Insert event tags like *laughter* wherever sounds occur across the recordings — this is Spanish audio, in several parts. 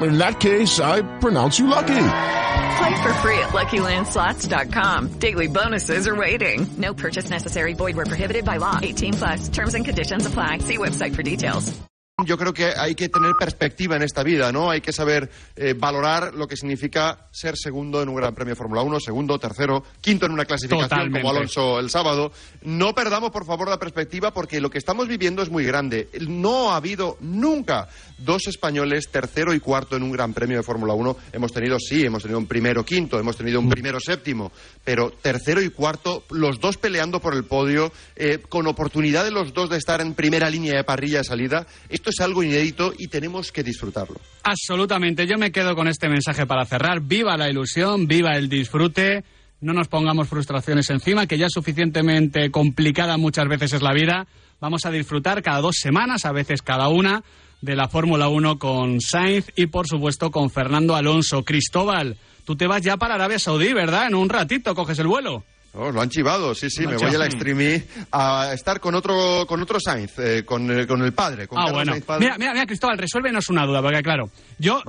In that case, I pronounce you lucky. Play for free at LuckyLandSlots.com. Daily bonuses are waiting. No purchase necessary. Void where prohibited by law. 18 plus. Terms and conditions apply. See website for details. Yo creo que hay que tener perspectiva en esta vida, ¿no? Hay que saber eh, valorar lo que significa ser segundo en un Gran Premio de Fórmula 1, segundo, tercero, quinto en una clasificación Totalmente. como Alonso el sábado. No perdamos, por favor, la perspectiva porque lo que estamos viviendo es muy grande. No ha habido nunca dos españoles tercero y cuarto en un Gran Premio de Fórmula 1. Hemos tenido, sí, hemos tenido un primero quinto, hemos tenido un primero séptimo, pero tercero y cuarto, los dos peleando por el podio, eh, con oportunidad de los dos de estar en primera línea de parrilla de salida. Esto es algo inédito y tenemos que disfrutarlo. Absolutamente. Yo me quedo con este mensaje para cerrar. Viva la ilusión, viva el disfrute. No nos pongamos frustraciones encima, que ya suficientemente complicada muchas veces es la vida. Vamos a disfrutar cada dos semanas, a veces cada una, de la Fórmula 1 con Sainz y, por supuesto, con Fernando Alonso. Cristóbal, tú te vas ya para Arabia Saudí, ¿verdad? En un ratito coges el vuelo. Oh, lo han chivado, sí, sí, me voy a la. Extreme a estar con otro, con otro Sainz, eh, con, eh, con el padre, con Ah, Carlos bueno. Sainz padre. Mira, mira, mira, Cristóbal, resuélvenos una duda, porque claro, yo,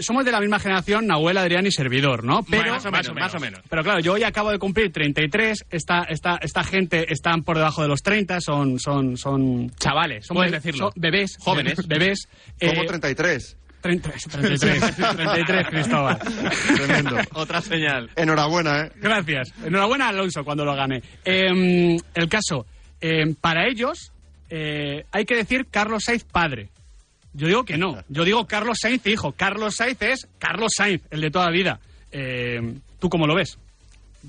somos de la misma generación, Nahuel, Adrián y Servidor, ¿no? Pero, más o menos, más o menos. Pero claro, yo hoy acabo de cumplir 33, esta, esta, esta gente están por debajo de los 30, son, son, son chavales, son, Puedes be- decirlo. son bebés, Jóvenes. *laughs* bebés. Como eh, 33. 33, 33, 33, Cristóbal. Tremendo. Otra señal. Enhorabuena, ¿eh? Gracias. Enhorabuena a Alonso cuando lo gane. Eh, el caso, eh, para ellos eh, hay que decir Carlos Sainz padre. Yo digo que no. Yo digo Carlos Sainz hijo. Carlos Sainz es Carlos Sainz, el de toda la vida. Eh, ¿Tú cómo lo ves?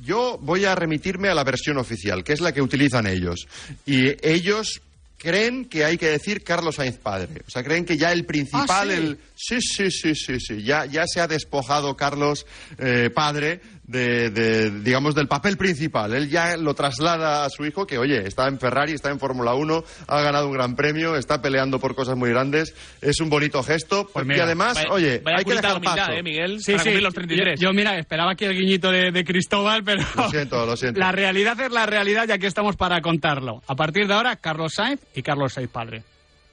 Yo voy a remitirme a la versión oficial, que es la que utilizan ellos. Y ellos creen que hay que decir Carlos Sainz padre. O sea, creen que ya el principal, Ah, ¿sí? el... Sí, sí, sí, sí, sí. Ya, ya se ha despojado Carlos eh, padre de, de, digamos, del papel principal. Él ya lo traslada a su hijo, que, oye, está en Ferrari, está en Fórmula 1, ha ganado un gran premio, está peleando por cosas muy grandes. Es un bonito gesto. Pues y mira, además, Vaya- oye, vaya hay que dejar humildad, paso. ¿eh, Miguel? para cumplir los 33. Yo, yo, mira, esperaba aquí el guiñito de, de Cristóbal, pero... Lo siento, lo siento. *laughs* La realidad es la realidad, ya que estamos para contarlo. A partir de ahora, Carlos Sainz y Carlos Sainz padre.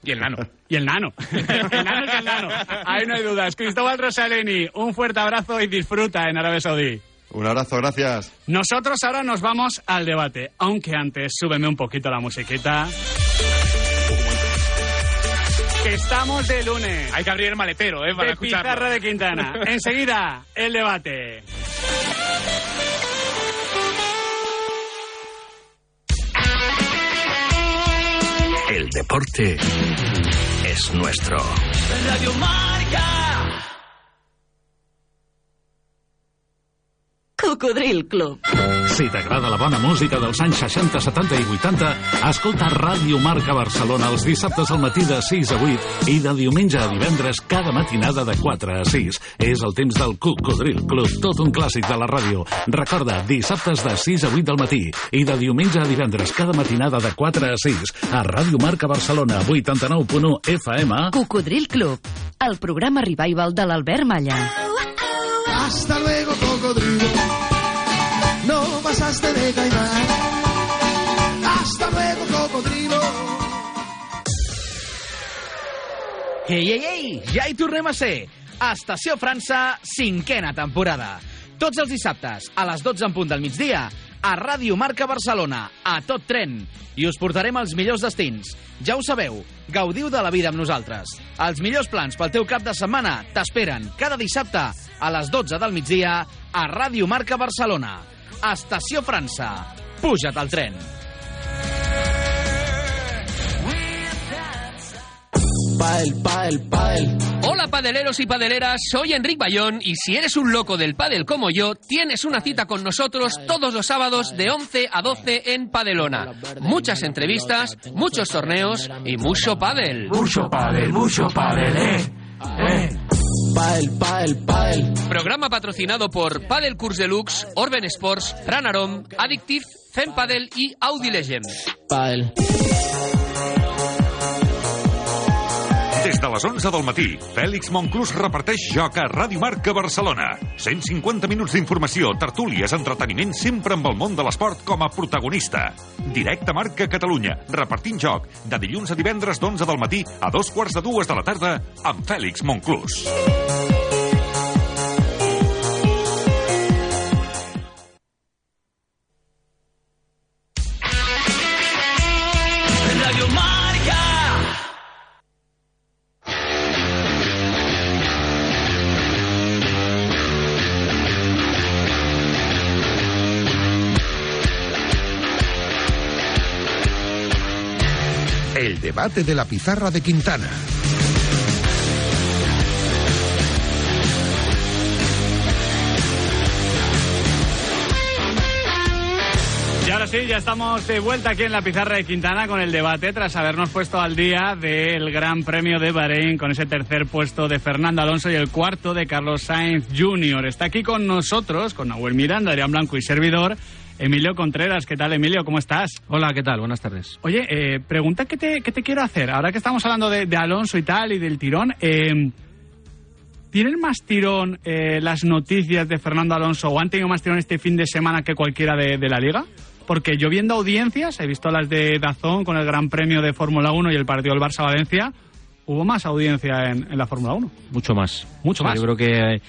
Y el nano. *laughs* Y el nano. *laughs* el nano es el nano. Ahí no hay dudas. Cristóbal Rosaleni, un fuerte abrazo y disfruta en Arabia Saudí. Un abrazo, gracias. Nosotros ahora nos vamos al debate, aunque antes súbeme un poquito la musiquita. Que estamos de lunes. Hay que abrir el maletero, ¿eh? Para de escucharlo. Pizarra de Quintana. *laughs* Enseguida, el debate. El deporte es nuestro. Radio. Cocodril Club. Si t'agrada la bona música dels anys 60, 70 i 80, escolta Ràdio Marca Barcelona els dissabtes al matí de 6 a 8 i de diumenge a divendres cada matinada de 4 a 6. És el temps del Cocodril Club, tot un clàssic de la ràdio. Recorda, dissabtes de 6 a 8 del matí i de diumenge a divendres cada matinada de 4 a 6 a Ràdio Marca Barcelona 89.1 FM. Cocodril Club, el programa revival de l'Albert Malla. Hasta luego, pasaste de caimán. Hasta luego, cocodrilo. Ei, ei, ei! Ja hi tornem a ser! Estació França, cinquena temporada. Tots els dissabtes, a les 12 en punt del migdia, a Ràdio Marca Barcelona, a tot tren. I us portarem als millors destins. Ja ho sabeu, gaudiu de la vida amb nosaltres. Els millors plans pel teu cap de setmana t'esperen cada dissabte a les 12 del migdia a Ràdio Marca Barcelona. Estació França. Puja't al tren. Padel, padel, padel. Hola padeleros y padeleras, soy Enric Bayón y si eres un loco del pádel como yo, tienes una cita con nosotros todos los sábados de 11 a 12 en Padelona. Muchas entrevistas, muchos torneos y mucho pádel. Mucho pádel, mucho pádel, eh. Eh. Padel, padel, padel. Programa patrocinado por Padel Cours Deluxe, Orben Sports, Ranarom, Addictive, Zen Padel y Audi Legend. Padel. Des de les 11 del matí, Fèlix Monclús reparteix joc a Ràdio Marca Barcelona. 150 minuts d'informació, tertúlies, entreteniment, sempre amb el món de l'esport com a protagonista. Directe Marca Catalunya, repartint joc, de dilluns a divendres d'11 del matí a dos quarts de dues de la tarda, amb Fèlix Monclús. De la pizarra de Quintana. Y ahora sí, ya estamos de vuelta aquí en la pizarra de Quintana con el debate tras habernos puesto al día del Gran Premio de Bahrein con ese tercer puesto de Fernando Alonso y el cuarto de Carlos Sainz Jr. Está aquí con nosotros, con Nahuel Miranda, Adrián Blanco y servidor, Emilio Contreras. ¿Qué tal, Emilio? ¿Cómo estás? Hola, ¿qué tal? Buenas tardes. Oye, eh, pregunta que te, que te quiero hacer. Ahora que estamos hablando de, de Alonso y tal y del tirón, eh, ¿tienen más tirón eh, las noticias de Fernando Alonso o han tenido más tirón este fin de semana que cualquiera de, de la liga? Porque yo viendo audiencias, he visto las de Dazón con el Gran Premio de Fórmula 1 y el partido del Barça-Valencia, hubo más audiencia en, en la Fórmula 1. Mucho más. Mucho más. Yo creo que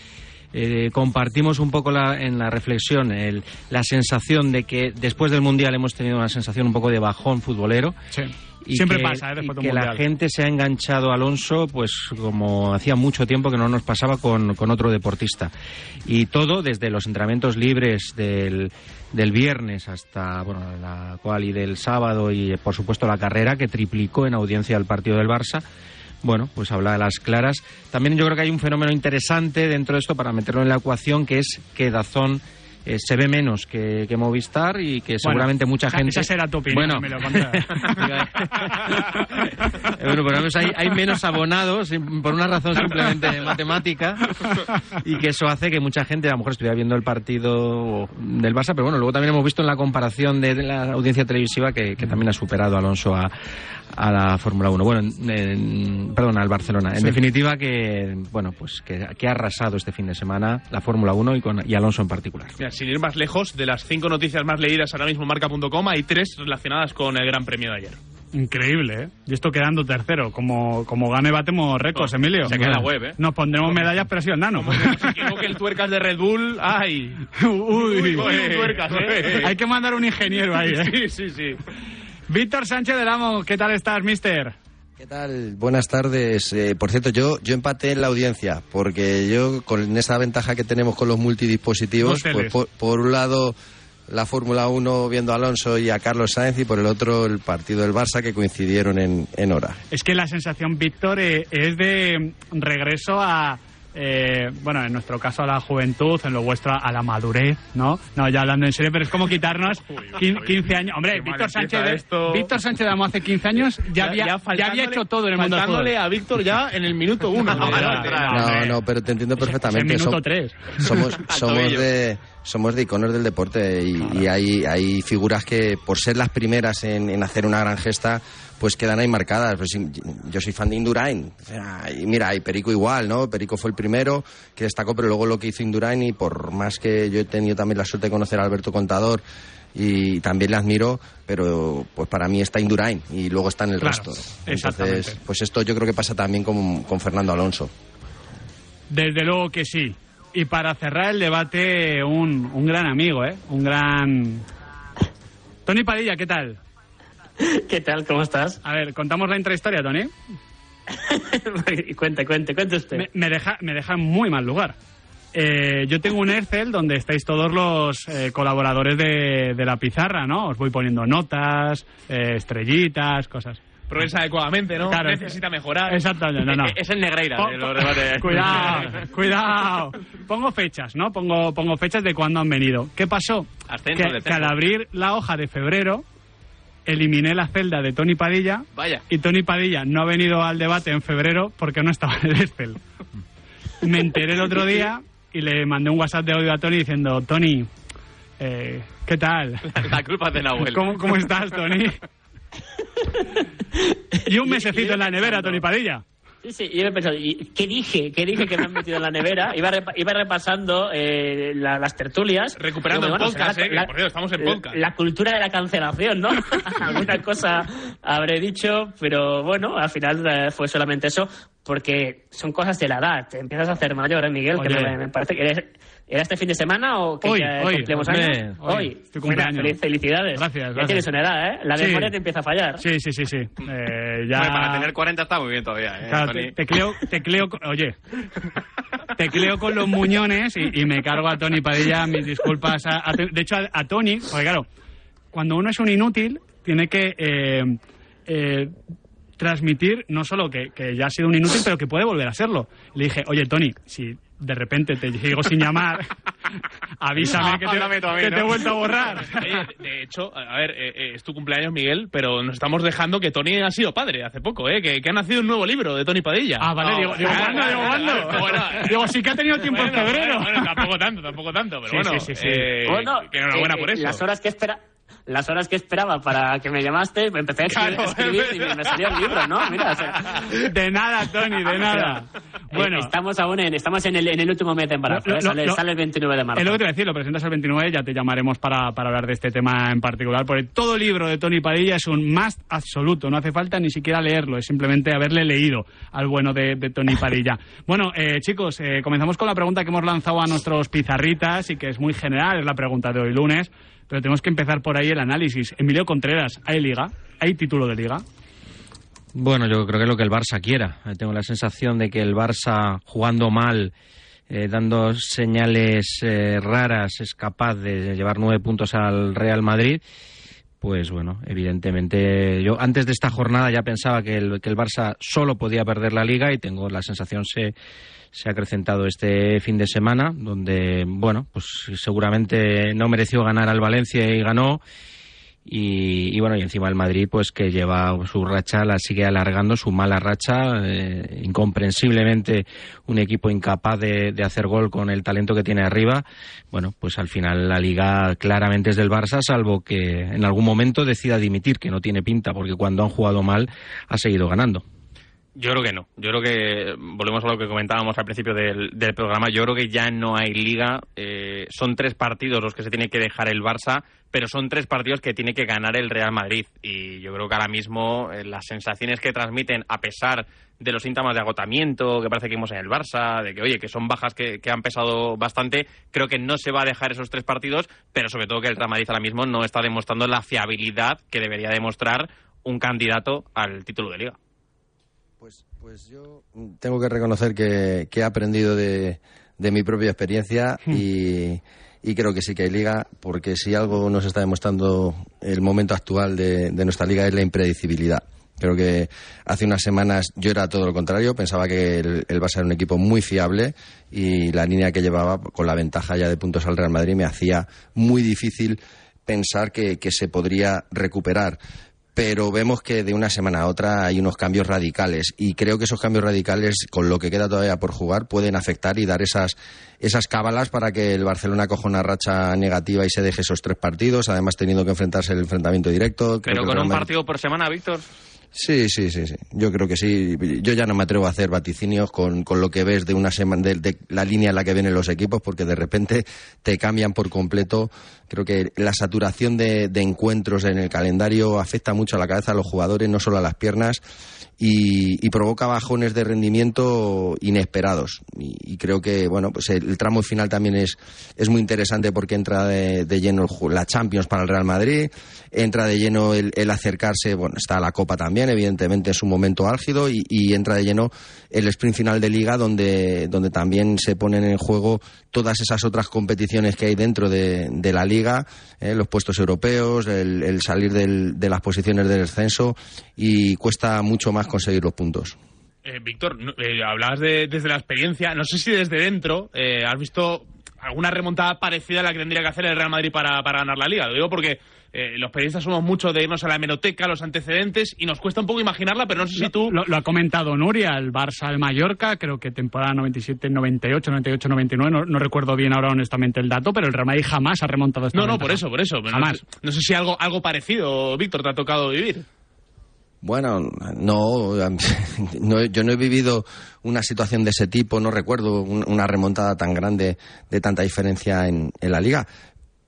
eh, compartimos un poco la- en la reflexión el- la sensación de que después del Mundial hemos tenido una sensación un poco de bajón futbolero. Sí. Y Siempre que, pasa, ¿eh? Después y de un que la gente se ha enganchado a Alonso, pues como hacía mucho tiempo que no nos pasaba con, con otro deportista. Y todo desde los entrenamientos libres del, del viernes hasta bueno, la cual y del sábado y por supuesto la carrera que triplicó en audiencia el partido del Barça. Bueno, pues habla de las claras. También yo creo que hay un fenómeno interesante dentro de esto para meterlo en la ecuación, que es que Dazón eh, se ve menos que, que Movistar y que seguramente mucha gente... Esa será tu opinión, Bueno, Contreras. eh, *laughs* bueno, por lo menos hay, hay menos abonados sim- por una razón simplemente matemática y que eso hace que mucha gente a lo mejor estuviera viendo el partido del Barça, pero bueno, luego también hemos visto en la comparación de, de la audiencia televisiva que, que también ha superado a Alonso a, a la Fórmula 1. Bueno, en- perdón, al Barcelona. En Sí. definitiva que, bueno, pues que, que ha arrasado este fin de semana la Fórmula 1 y, con, y Alonso en particular. Mira, sin ir más lejos, de las cinco noticias más leídas ahora mismo en marca.com, hay tres relacionadas con el Gran Premio de ayer. Increíble, ¿eh? Y esto quedando tercero. Como, como gane, batemos récords, Emilio. se queda en la web, ¿eh? Nos pondremos medallas, pero ha sido el nano. Equivoque el tuercas de Red Bull, ¡ay! *laughs* Uy, Uy, uy, tuercas, ¿eh? Hay que mandar un ingeniero ahí, ¿eh? Sí, sí, sí. Víctor Sánchez del Amo, ¿qué tal estás, mister? ¿Qué tal? Buenas tardes. Eh, por cierto, yo, yo empaté en la audiencia, porque yo con esa ventaja que tenemos con los multidispositivos, pues por, por un lado la Fórmula 1 viendo a Alonso y a Carlos Sainz y por el otro el partido del Barça que coincidieron en, en hora. Es que la sensación, Víctor, eh, es de regreso a, eh, bueno, en nuestro caso a la juventud, en lo vuestro a la madurez, ¿no? No, ya hablando en serio, pero es como quitarnos quin- 15 años. Hombre, Víctor Sánchez, esto. Víctor Sánchez de Amo hace 15 años ya, había, ya, faltándole- había hecho todo en el mundo faltándole a Víctor ya en el minuto uno. *laughs* No, No, no, pero te entiendo perfectamente. Es el minuto Som- tres. Somos, *laughs* Al somos de somos de iconos del deporte y, y hay, hay figuras que por ser las primeras en, en hacer una gran gesta pues quedan ahí marcadas. Pues, yo soy fan de Indurain. Y mira, y Perico igual, ¿no? Perico fue el primero que destacó, pero luego lo que hizo Indurain y por más que yo he tenido también la suerte de conocer a Alberto Contador y también le admiro, pero pues para mí está Indurain y luego está en el Claro, resto. Entonces, pues esto yo creo que pasa también con, con Fernando Alonso. Desde luego que sí. Y para cerrar el debate, un, un gran amigo, ¿eh? Un gran... Tony Padilla, ¿qué tal? ¿Qué tal? ¿Cómo estás? A ver, ¿contamos la intrahistoria, Tony? *laughs* cuente, cuente, cuente usted. Me, me deja, me deja en muy mal lugar. Eh, yo tengo un Excel donde estáis todos los eh, colaboradores de, de la pizarra, ¿no? Os voy poniendo notas, eh, estrellitas, cosas. Progresa adecuadamente, ¿no? Claro. Necesita mejorar. Exactamente, no, no. Es el Negreira Po- de los debates. *laughs* Cuidado, cuidado. Pongo fechas, ¿no? Pongo, pongo fechas de cuándo han venido. ¿Qué pasó? Ascenso, que, que al abrir la hoja de febrero, eliminé la celda de Tony Padilla. Vaya. Y Tony Padilla no ha venido al debate en febrero porque no estaba *laughs* en el Excel. Me enteré el otro día y le mandé un WhatsApp de audio a Tony diciendo, Tony, eh, ¿qué tal? La culpa es de Nahuel. ¿Cómo, cómo estás, Tony? *laughs* y un mesecito en la nevera, Tony Padilla. Sí, sí, yo he pensado, ¿y ¿qué dije? ¿Qué dije que me han metido en la nevera? Iba, repa- iba repasando eh, la- las tertulias. Recuperando Digo, el bueno, podcast, eh, que, por Dios, estamos en podcast. La cultura de la cancelación, ¿no? *laughs* Alguna cosa habré dicho, pero bueno, al final eh, fue solamente eso, porque son cosas de la edad. Te empiezas a hacer mayor, ¿eh, Miguel? Que me, me parece que eres- ¿Era este fin de semana o que Hoy, ya hoy, cumplimos hombre, años? hoy, tu cumpleaños. Feliz- felicidades. Gracias, Ya gracias. tienes una edad, ¿eh? La Sí. memoria te empieza a fallar. Sí, sí, sí, sí. *laughs* Eh, ya... Para tener 40 está muy bien todavía, ¿eh, Claro, Tony? te, tecleo, tecleo con- oye, tecleo con los muñones y, y me cargo a Tony Padilla, mis disculpas. A, a- de hecho, a, a Tony, porque claro, cuando uno es un inútil, tiene que eh, eh, transmitir no solo que, que ya ha sido un inútil, pero que puede volver a serlo. Le dije, oye, Tony, si de repente te llego sin llamar, *laughs* avísame que te, Háblame tú a mí, que te he vuelto a borrar. Oye, de hecho, a ver, eh, eh, es tu cumpleaños, Miguel, pero nos estamos dejando que Tony ha sido padre hace poco, ¿eh? Que, que ha nacido un nuevo libro de Tony Padilla. Ah, vale, digo, digo, ¿cuándo? Digo, ¿cuándo? *laughs* Bueno, Digo, sí que ha tenido tiempo en bueno, febrero. Bueno, tampoco tanto, tampoco tanto, pero Sí, bueno. sí, sí, sí. eh, Bueno, que enhorabuena eh, por eh, eso. Las horas que espera. Las horas que esperaba para que me llamaste, empecé a escribir, Claro. escribir y me, me salió el libro, ¿no? Mira, o sea, De nada, Tony, de *laughs* nada. Bueno, eh, estamos aún en, estamos en el, en el último mes de embarazo, Lo- ¿eh? sale, lo- sale el 29 de marzo. Es lo que te voy a decir, lo presentas el 29, ya te llamaremos para, para hablar de este tema en particular, porque todo libro de Tony Padilla es un must absoluto, no hace falta ni siquiera leerlo, es simplemente haberle leído al bueno de, de Tony Padilla. *laughs* Bueno, eh, chicos, eh, comenzamos con la pregunta que hemos lanzado a nuestros pizarritas y que es muy general, es la pregunta de hoy lunes, pero tenemos que empezar por ahí el análisis. Emilio Contreras, ¿hay liga? ¿Hay título de liga? Bueno, yo creo que es lo que el Barça quiera. Eh, Tengo la sensación de que el Barça, jugando mal, eh, dando señales eh, raras, es capaz de llevar nueve puntos al Real Madrid. Pues bueno, evidentemente, yo antes de esta jornada ya pensaba que el, que el Barça solo podía perder la liga y tengo la sensación se, se ha acrecentado este fin de semana, donde, bueno, pues seguramente no mereció ganar al Valencia y ganó. Y, y bueno, y encima el Madrid, pues que lleva su racha, la sigue alargando, su mala racha, eh, incomprensiblemente un equipo incapaz de, de hacer gol con el talento que tiene arriba. Bueno, pues al final la liga claramente es del Barça, salvo que en algún momento decida dimitir, que no tiene pinta, porque cuando han jugado mal ha seguido ganando. Yo creo que no. Yo creo que, volvemos a lo que comentábamos al principio del, programa, yo creo que ya no hay liga. Eh, son tres partidos los que se tiene que dejar el Barça, pero son tres partidos que tiene que ganar el Real Madrid. Y yo creo que ahora mismo eh, las sensaciones que transmiten, a pesar de los síntomas de agotamiento que parece que vimos en el Barça, de que, oye, que son bajas que, que han pesado bastante, creo que no se va a dejar esos tres partidos, pero sobre todo que el Real Madrid ahora mismo no está demostrando la fiabilidad que debería demostrar un candidato al título de liga. Pues yo tengo que reconocer que, que he aprendido de, de mi propia experiencia y, y creo que sí que hay liga, porque si algo nos está demostrando el momento actual de, de nuestra liga es la impredecibilidad. Creo que hace unas semanas yo era todo lo contrario, pensaba que el, el Barça era un equipo muy fiable y la línea que llevaba con la ventaja ya de puntos al Real Madrid me hacía muy difícil pensar que, que se podría recuperar pero vemos que de una semana a otra hay unos cambios radicales y creo que esos cambios radicales con lo que queda todavía por jugar pueden afectar y dar esas esas cábalas para que el Barcelona coja una racha negativa y se deje esos tres partidos, además teniendo que enfrentarse el enfrentamiento directo. Creo Pero con un partido por semana, Víctor. Sí, sí, sí, sí. Yo creo que sí. Yo ya no me atrevo a hacer vaticinios con, con lo que ves de una semana, de, de la línea en la que vienen los equipos, porque de repente te cambian por completo. Creo que la saturación de, de encuentros en el calendario afecta mucho a la cabeza de los jugadores, no solo a las piernas. Y, y provoca bajones de rendimiento inesperados. Y, y creo que, bueno, pues el, tramo final también es, es muy interesante porque entra de, de lleno la Champions para el Real Madrid, entra de lleno el, el acercarse, bueno, está la Copa también, evidentemente es un momento álgido, y, y entra de lleno el sprint final de Liga donde, donde también se ponen en juego todas esas otras competiciones que hay dentro de, de la Liga, eh, los puestos europeos, el, el salir del- de las posiciones del descenso, y cuesta mucho más conseguir los puntos. Eh, Víctor, eh, hablabas de, desde la experiencia. No sé si desde dentro eh, has visto alguna remontada parecida a la que tendría que hacer el Real Madrid para, para ganar la Liga. Lo digo porque eh, los periodistas somos mucho de irnos a la hemeroteca, los antecedentes, y nos cuesta un poco imaginarla, pero no sé si tú... Lo, lo ha comentado Nuria, el Barça el Mallorca, creo que temporada 97, 98, 98, 99, no, no recuerdo bien ahora honestamente el dato, pero el Real Madrid jamás ha remontado esta No, no, por eso, por eso. No Jamás. sé- No, sé si algo, algo parecido, Víctor, te ha tocado vivir. Bueno, no, no, yo no he vivido una situación de ese tipo, no recuerdo un- una remontada tan grande de tanta diferencia en, en la liga.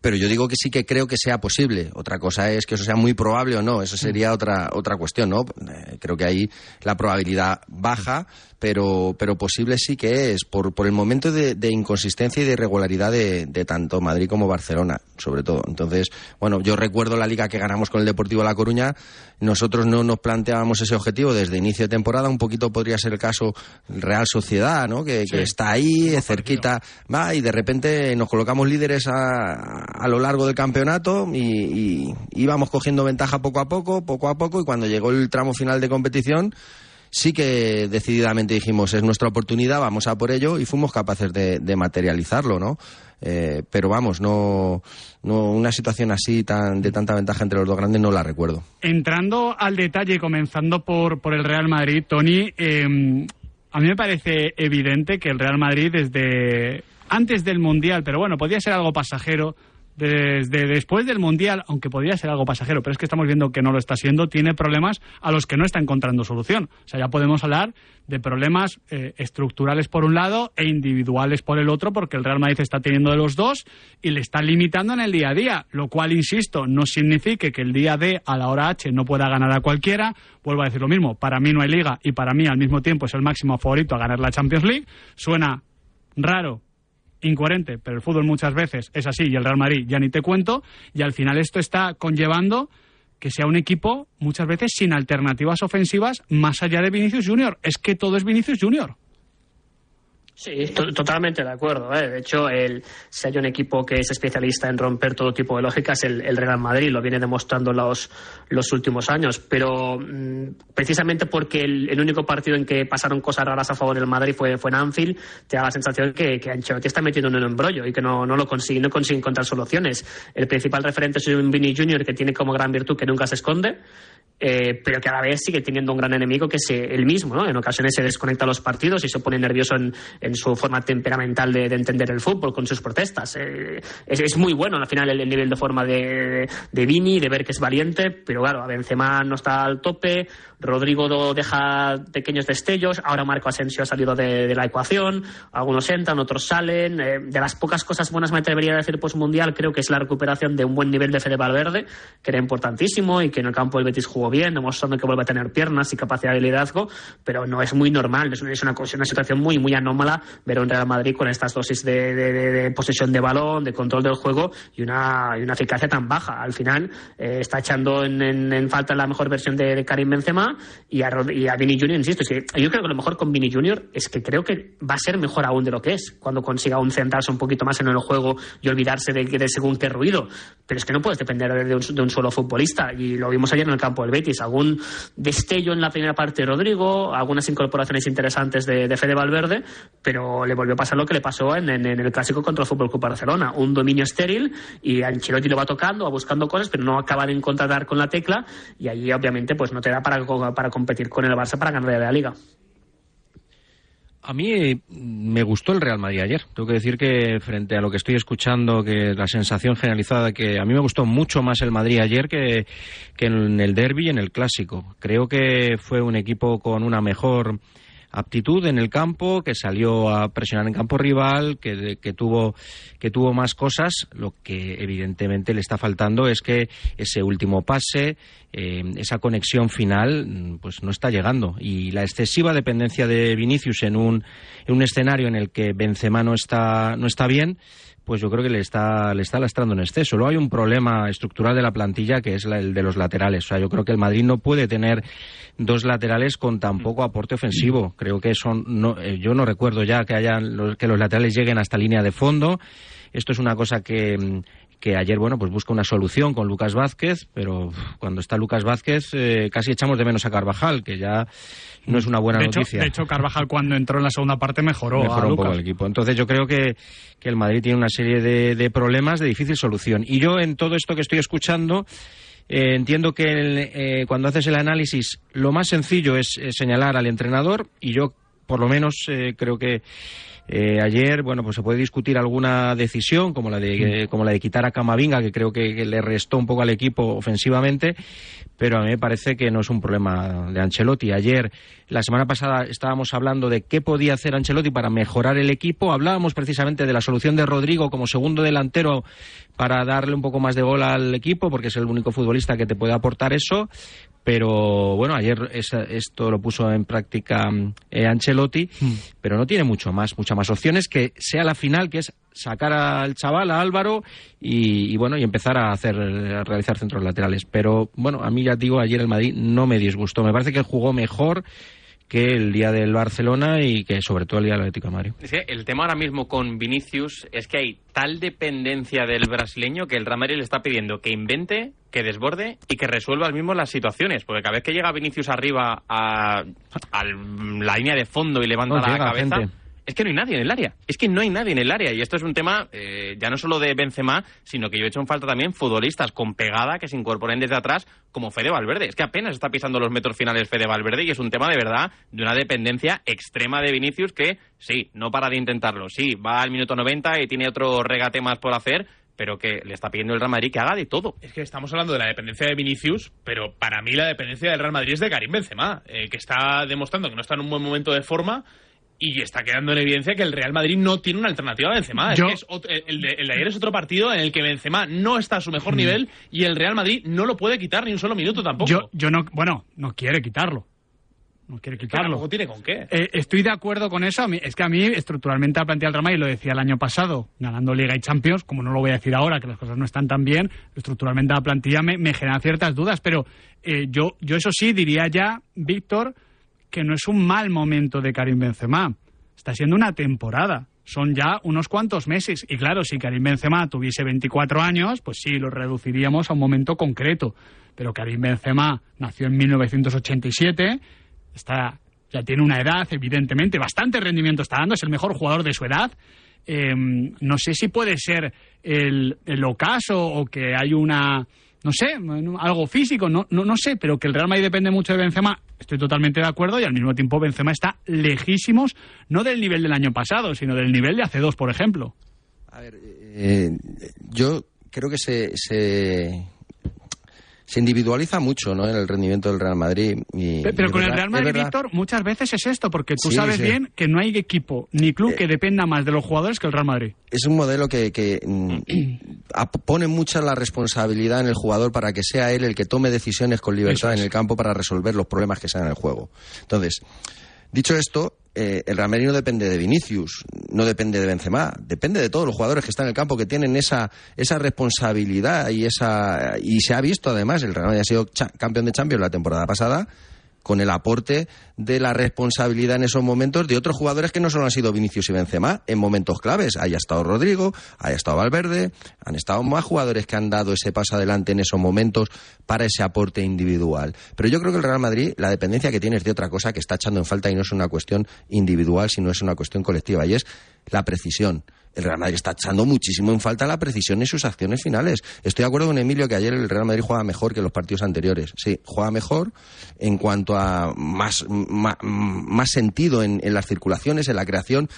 Pero yo digo que sí que creo que sea posible. Otra cosa es que eso sea muy probable o no. Eso sería otra otra cuestión, ¿no? Eh, creo que ahí la probabilidad baja, pero pero posible sí que es por por el momento de, de inconsistencia y de irregularidad de, de tanto Madrid como Barcelona, sobre todo. Entonces, bueno, yo recuerdo la liga que ganamos con el Deportivo La Coruña. Nosotros no nos planteábamos ese objetivo desde inicio de temporada. Un poquito podría ser el caso Real Sociedad, ¿no? Que, que está ahí, cerquita, va, y de repente nos colocamos líderes a, a lo largo del campeonato y, y íbamos cogiendo ventaja poco a poco, poco a poco, y cuando llegó el tramo final de competición, sí que decididamente dijimos es nuestra oportunidad, vamos a por ello y fuimos capaces de, de materializarlo, ¿no? Eh, pero vamos, no, no una situación así tan de tanta ventaja entre los dos grandes no la recuerdo. Entrando al detalle comenzando por, por el Real Madrid, Tony, eh, a mí me parece evidente que el Real Madrid desde antes del Mundial, pero bueno, podía ser algo pasajero, desde después del Mundial, aunque podría ser algo pasajero, pero es que estamos viendo que no lo está siendo, tiene problemas a los que no está encontrando solución. O sea, ya podemos hablar de problemas eh, estructurales por un lado e individuales por el otro, porque el Real Madrid está teniendo de los dos y le está limitando en el día a día, lo cual, insisto, no significa que el día D a la hora H no pueda ganar a cualquiera. Vuelvo a decir lo mismo, para mí no hay liga y para mí al mismo tiempo es el máximo favorito a ganar la Champions League. Suena raro, incoherente, pero el fútbol muchas veces es así y el Real Madrid ya ni te cuento, y al final esto está conllevando que sea un equipo muchas veces sin alternativas ofensivas más allá de Vinicius Junior. Es que todo es Vinicius Junior. Sí, to- totalmente de acuerdo. ¿eh? De hecho, el, si hay un equipo que es especialista en romper todo tipo de lógicas, el, el Real Madrid lo viene demostrando los, los últimos años. Pero mm, precisamente porque el, el único partido en que pasaron cosas raras a favor del Madrid fue, fue en Anfield, te da la sensación que, que Ancelotti está metiendo en un embrollo y que no, no lo consigue, no consigue encontrar soluciones. El principal referente es un Vini Junior que tiene como gran virtud que nunca se esconde. Eh, pero que a la vez sigue teniendo un gran enemigo que es eh, él mismo, ¿no? En ocasiones se desconecta los partidos y se pone nervioso en, en su forma temperamental de, de entender el fútbol con sus protestas. Eh, es, es muy bueno al final el, el nivel de forma de, de Vini, de ver que es valiente, pero claro, a Benzema no está al tope, Rodrigo deja pequeños destellos, ahora Marco Asensio ha salido de, la ecuación, algunos entran, otros salen. eh, de las pocas cosas buenas me atrevería a decir post-mundial, creo que es la recuperación de un buen nivel de Fede Valverde, que era importantísimo y que en el campo del Betis jugó bien, demostrando que vuelve a tener piernas y capacidad de liderazgo, pero no es muy normal, es una, es una, una situación muy, muy anómala ver un Real Madrid con estas dosis de, de- posesión de balón, de control del juego y una, y una eficacia tan baja. Al final eh, está echando en falta la mejor versión de, de Karim Benzema y a, Rod- y a Vini Junior, insisto, es que yo creo que lo mejor con Vini Junior es que creo que va a ser mejor aún de lo que es, cuando consiga aún centrarse un poquito más en el juego y olvidarse de, de según qué ruido. Pero es que no puedes depender de un, de un solo futbolista y lo vimos ayer en el campo del Betis. Algún destello en la primera parte de Rodrigo, algunas incorporaciones interesantes de, de Fede Valverde, pero le volvió a pasar lo que le pasó en, en- en el clásico contra el Fútbol Club Barcelona, un dominio estéril y Ancelotti lo va tocando, va buscando cosas, pero no acaba de encontrar con la tecla y ahí obviamente pues no te da para, para competir con el Barça para ganar la Liga. A mí eh, me gustó el Real Madrid ayer. Tengo que decir que frente a lo que estoy escuchando, que la sensación generalizada, que a mí me gustó mucho más el Madrid ayer que, que en el derby y en el clásico. Creo que fue un equipo con una mejor aptitud en el campo, que salió a presionar en campo rival, que, que, tuvo, que tuvo más cosas. Lo que evidentemente le está faltando es que ese último pase, eh, esa conexión final, mm, pues no está llegando. Y la excesiva dependencia de Vinicius en un, en un escenario en el que Benzema no está, no está bien, pues yo creo que le está, le está lastrando en exceso. Luego hay un problema estructural de la plantilla que es el de los laterales. O sea, yo creo que el Madrid no puede tener dos laterales con tan poco aporte ofensivo. Creo que son, no, eh, yo no recuerdo ya que, hayan, que los laterales lleguen hasta línea de fondo. Esto es una cosa que, mm, que ayer, bueno, pues busca una solución con Lucas Vázquez, pero cuando está Lucas Vázquez eh, casi echamos de menos a Carvajal, que ya no es una buena de noticia. De hecho, Carvajal cuando entró en la segunda parte mejoró, mejoró a un poco el equipo. Entonces yo creo que, que el Madrid tiene una serie de, de problemas de difícil solución. Y yo en todo esto que estoy escuchando... Eh, entiendo que el, eh, cuando haces el análisis lo más sencillo es, es señalar al entrenador y yo por lo menos eh, creo que eh, ayer, bueno, pues se puede discutir alguna decisión, como la de, eh, como la de quitar a Camavinga, que creo que, que, le restó un poco al equipo ofensivamente, pero a mí me parece que no es un problema de Ancelotti. Ayer, la semana pasada, estábamos hablando de qué podía hacer Ancelotti para mejorar el equipo. Hablábamos precisamente de la solución de Rodrigo como segundo delantero para darle un poco más de gol al equipo, porque es el único futbolista que te puede aportar eso. Pero bueno, ayer esa, esto lo puso en práctica eh, Ancelotti, mm. pero no tiene mucho más, muchas más opciones que sea la final, que es sacar al chaval, a Álvaro, y, y, bueno, y empezar a hacer a realizar centros laterales. Pero bueno, a mí ya digo, ayer el Madrid no me disgustó. Me parece que jugó mejor que el día del Barcelona y que sobre todo el día del Atlético de Madrid. El tema ahora mismo con Vinicius es que hay tal dependencia del brasileño que el Real Madrid le está pidiendo que invente, que desborde y que resuelva al mismo las situaciones. Porque cada vez que llega Vinicius arriba a, a la línea de fondo y levanta no, la cabeza... Gente es que no hay nadie en el área. Es que no hay nadie en el área. Y esto es un tema eh, ya no solo de Benzema, sino que yo he hecho en falta también futbolistas con pegada que se incorporen desde atrás, como Fede Valverde. Es que apenas está pisando los metros finales Fede Valverde y es un tema de verdad de una dependencia extrema de Vinicius que, sí, no para de intentarlo. Sí, va al minuto 90 y tiene otro regate más por hacer, pero que le está pidiendo el Real Madrid que haga de todo. Es que estamos hablando de la dependencia de Vinicius, pero para mí la dependencia del Real Madrid es de Karim Benzema, eh, que está demostrando que no está en un buen momento de forma y está quedando en evidencia que el Real Madrid no tiene una alternativa a Benzema. Yo... Es que es otro, el, de, el, de, ayer es otro partido en el que Benzema no está a su mejor mm. nivel y el Real Madrid no lo puede quitar ni un solo minuto tampoco. Yo, yo no, bueno, no quiere quitarlo. No quiere quitarlo. Que tiene con qué. Eh, estoy de acuerdo con eso. Es que a mí, estructuralmente, la plantilla del Real Madrid, lo decía el año pasado, ganando Liga y Champions, como no lo voy a decir ahora, que las cosas no están tan bien, estructuralmente la plantilla me, me genera ciertas dudas. Pero eh, yo, yo, eso sí, diría ya, Víctor, que no es un mal momento de Karim Benzema está siendo una temporada. Son ya unos cuantos meses. Y claro, si Karim Benzema tuviese 24 años, pues sí, lo reduciríamos a un momento concreto. Pero Karim Benzema nació en 1987, está, ya tiene una edad, evidentemente, bastante rendimiento está dando, es el mejor jugador de su edad. Eh, no sé si puede ser el, el ocaso o que hay una no sé, algo físico, no, no, no sé, pero que el Real Madrid depende mucho de Benzema, estoy totalmente de acuerdo y al mismo tiempo Benzema está lejísimos, no del nivel del año pasado, sino del nivel de hace dos, por ejemplo. A ver, eh, yo creo que se, se, se individualiza mucho ¿no? en el rendimiento del Real Madrid. Y, pero, y con verdad, el Real Madrid, Víctor, muchas veces es esto, porque tú sí, sabes sí. bien que no hay equipo ni club eh, que dependa más de los jugadores que el Real Madrid. Es un modelo que, que mm, *clears throat* pone mucha la responsabilidad en el jugador para que sea él el que tome decisiones con libertad es. en el campo para resolver los problemas que sean en el juego. Entonces, dicho esto, eh, el Real Madrid no depende de Vinicius, no depende de Benzema, depende de todos los jugadores que están en el campo que tienen esa, esa responsabilidad y esa y se ha visto además el Real ha sido campeón de Champions la temporada pasada con el aporte de la responsabilidad en esos momentos de otros jugadores que no solo han sido Vinicius y Benzema en momentos claves. Haya estado Rodrigo, haya estado Valverde, han estado más jugadores que han dado ese paso adelante en esos momentos para ese aporte individual. Pero yo creo que el Real Madrid, la dependencia que tiene es de otra cosa que está echando en falta y no es una cuestión individual, sino es una cuestión colectiva y es la precisión el Real Madrid está echando muchísimo en falta la precisión en sus acciones finales. Estoy de acuerdo con Emilio que ayer el Real Madrid juega mejor que los partidos anteriores. Sí, juega mejor en cuanto a más, más, más sentido en, en, las circulaciones, en la creación.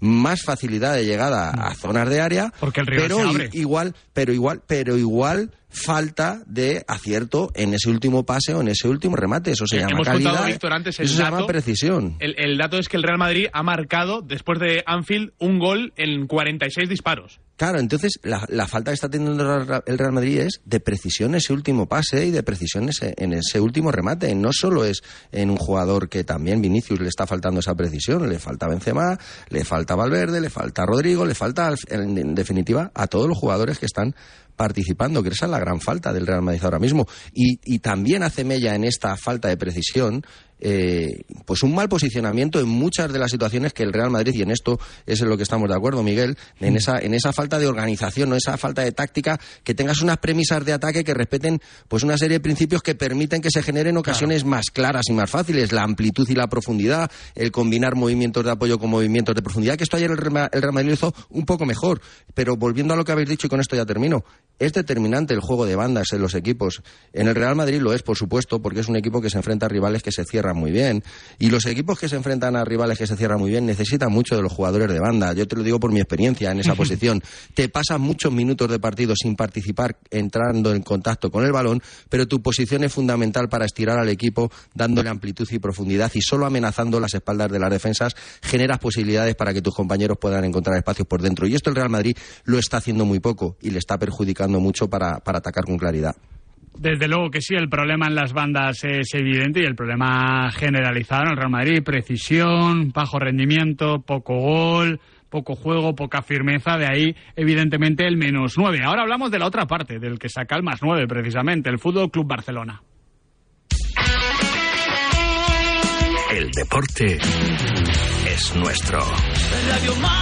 más facilidad de llegada a zonas de área, Porque el pero se abre. igual, pero igual, pero igual falta de acierto en ese último pase o en ese último remate. Eso se Eh, llama hemos calidad. contado, Víctor, antes el eso se dato. llama precisión. El, el dato es que el Real Madrid ha marcado, después de Anfield, un gol en 46 disparos. Claro, entonces la, la falta que está teniendo el Real- Madrid es de precisión en ese último pase y de precisión ese- en ese último remate. No solo es en un jugador que también Vinicius le está faltando esa precisión, le falta Benzema, le falta Valverde, le falta Rodrigo, le falta al- en, en definitiva a todos los jugadores que están participando, que esa es la gran falta del Real Madrid ahora mismo. Y, y también hace mella en esta falta de precisión eh, pues un mal posicionamiento en muchas de las situaciones que el Real Madrid, y en esto es en lo que estamos de acuerdo, Miguel, en esa, en esa falta de organización, no esa falta de táctica, que tengas unas premisas de ataque que respeten pues una serie de principios que permiten que se generen ocasiones más claras y más fáciles, la amplitud y la profundidad, el combinar movimientos de apoyo con movimientos de profundidad, que esto ayer el Real Madrid lo hizo un poco mejor, pero volviendo a lo que habéis dicho y con esto ya termino, es determinante el juego de bandas en los equipos. En el Real Madrid lo es, por supuesto, porque es un equipo que se enfrenta a rivales que se cierran muy bien. Y los equipos que se enfrentan a rivales que se cierran muy bien necesitan mucho de los jugadores de banda. Yo te lo digo por mi experiencia en esa *laughs* posición. Te pasas muchos minutos de partido sin participar, entrando en contacto con el balón, pero tu posición es fundamental para estirar al equipo, dándole amplitud y profundidad y solo amenazando las espaldas de las defensas generas posibilidades para que tus compañeros puedan encontrar espacios por dentro. Y esto el Real Madrid lo está haciendo muy poco y le está perjudicando mucho para, para atacar con claridad. Desde luego que sí, el problema en las bandas es evidente y el problema generalizado en el Real Madrid, precisión, bajo rendimiento, poco gol, poco juego, poca firmeza, de ahí evidentemente el menos nueve. Ahora hablamos de la otra parte, del que saca el más nueve precisamente, el Fútbol Club Barcelona. El deporte es nuestro. Radio Marca.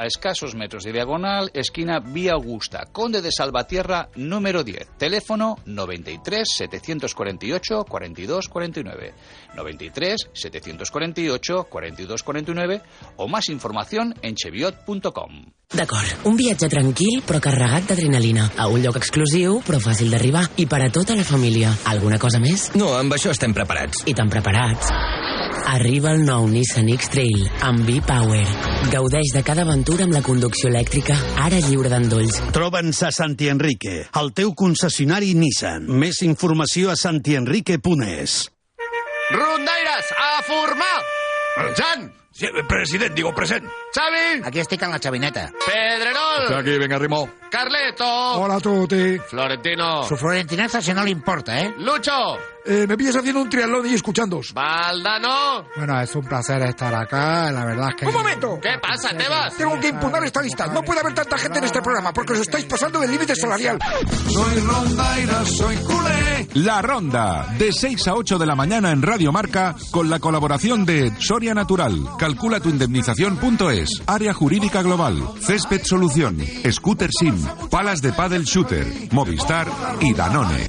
a escasos metros de diagonal, esquina Vía Augusta, Conde de Salvatierra, número 10. Teléfono 93 748 42 49. 93 748 42 49 o más información en cheviot.com. D'acord, un viatge tranquil però carregat d'adrenalina. A un lloc exclusiu però fàcil d'arribar. I per a tota la família. Alguna cosa més? No, amb això estem preparats. I tan preparats. Arriba el nou Nissan X-Trail amb V-Power. Gaudeix de cada aventura amb la conducció elèctrica, ara lliure d'endolls. Troba'ns a Santi Enrique, el teu concessionari Nissan. Més informació a santienrique.es. Rondaires, a formar! Jan! president, digo present. Xavi! Aquí estic en la xavineta. Pedrerol! Aquí, venga, Rimo. Carleto! Hola a tutti. Florentino! Su florentinaza si no le importa, ¿eh? Lucho! Eh, me pillas haciendo un triatlón y escuchándos. Valdano! Bueno, es un placer estar acá, la verdad es que... ¡Un momento! ¿Qué pasa, Tebas? Tengo que impugnar esta lista. No puede haber tanta gente en este programa porque os estáis pasando del límite salarial. Soy rondaira, soy culé. La Ronda, de 6 a 8 de la mañana en Radio Marca, con la colaboración de Soria Natural, calcula tu indemnización.es, Área Jurídica Global, Césped Solución, Scooter Sim, Palas de Paddle Shooter, Movistar y Danone.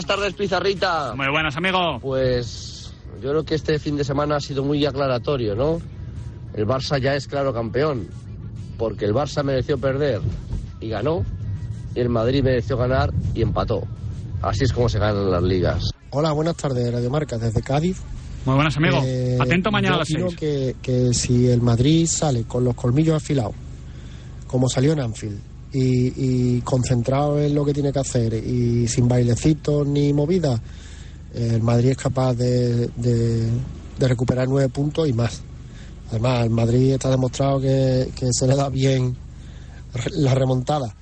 Buenas tardes, Pizarrita. Muy buenas, amigo. Pues yo creo que este fin de semana ha sido muy aclaratorio, ¿no? El Barça ya es claro campeón, porque el Barça mereció perder y ganó, y el Madrid mereció ganar y empató. Así es como se ganan las ligas. Hola, buenas tardes, Radio Marca, desde Cádiz. Muy buenas, amigo. Eh, Atento mañana yo a las 6. que, que si el Madrid sale con los colmillos afilados, como salió en Anfield, y, y concentrado en lo que tiene que hacer y sin bailecitos ni movidas, eh, el Madrid es capaz de, de- de recuperar nueve puntos y más. Además, el Madrid está demostrado que, que se le da bien la remontada.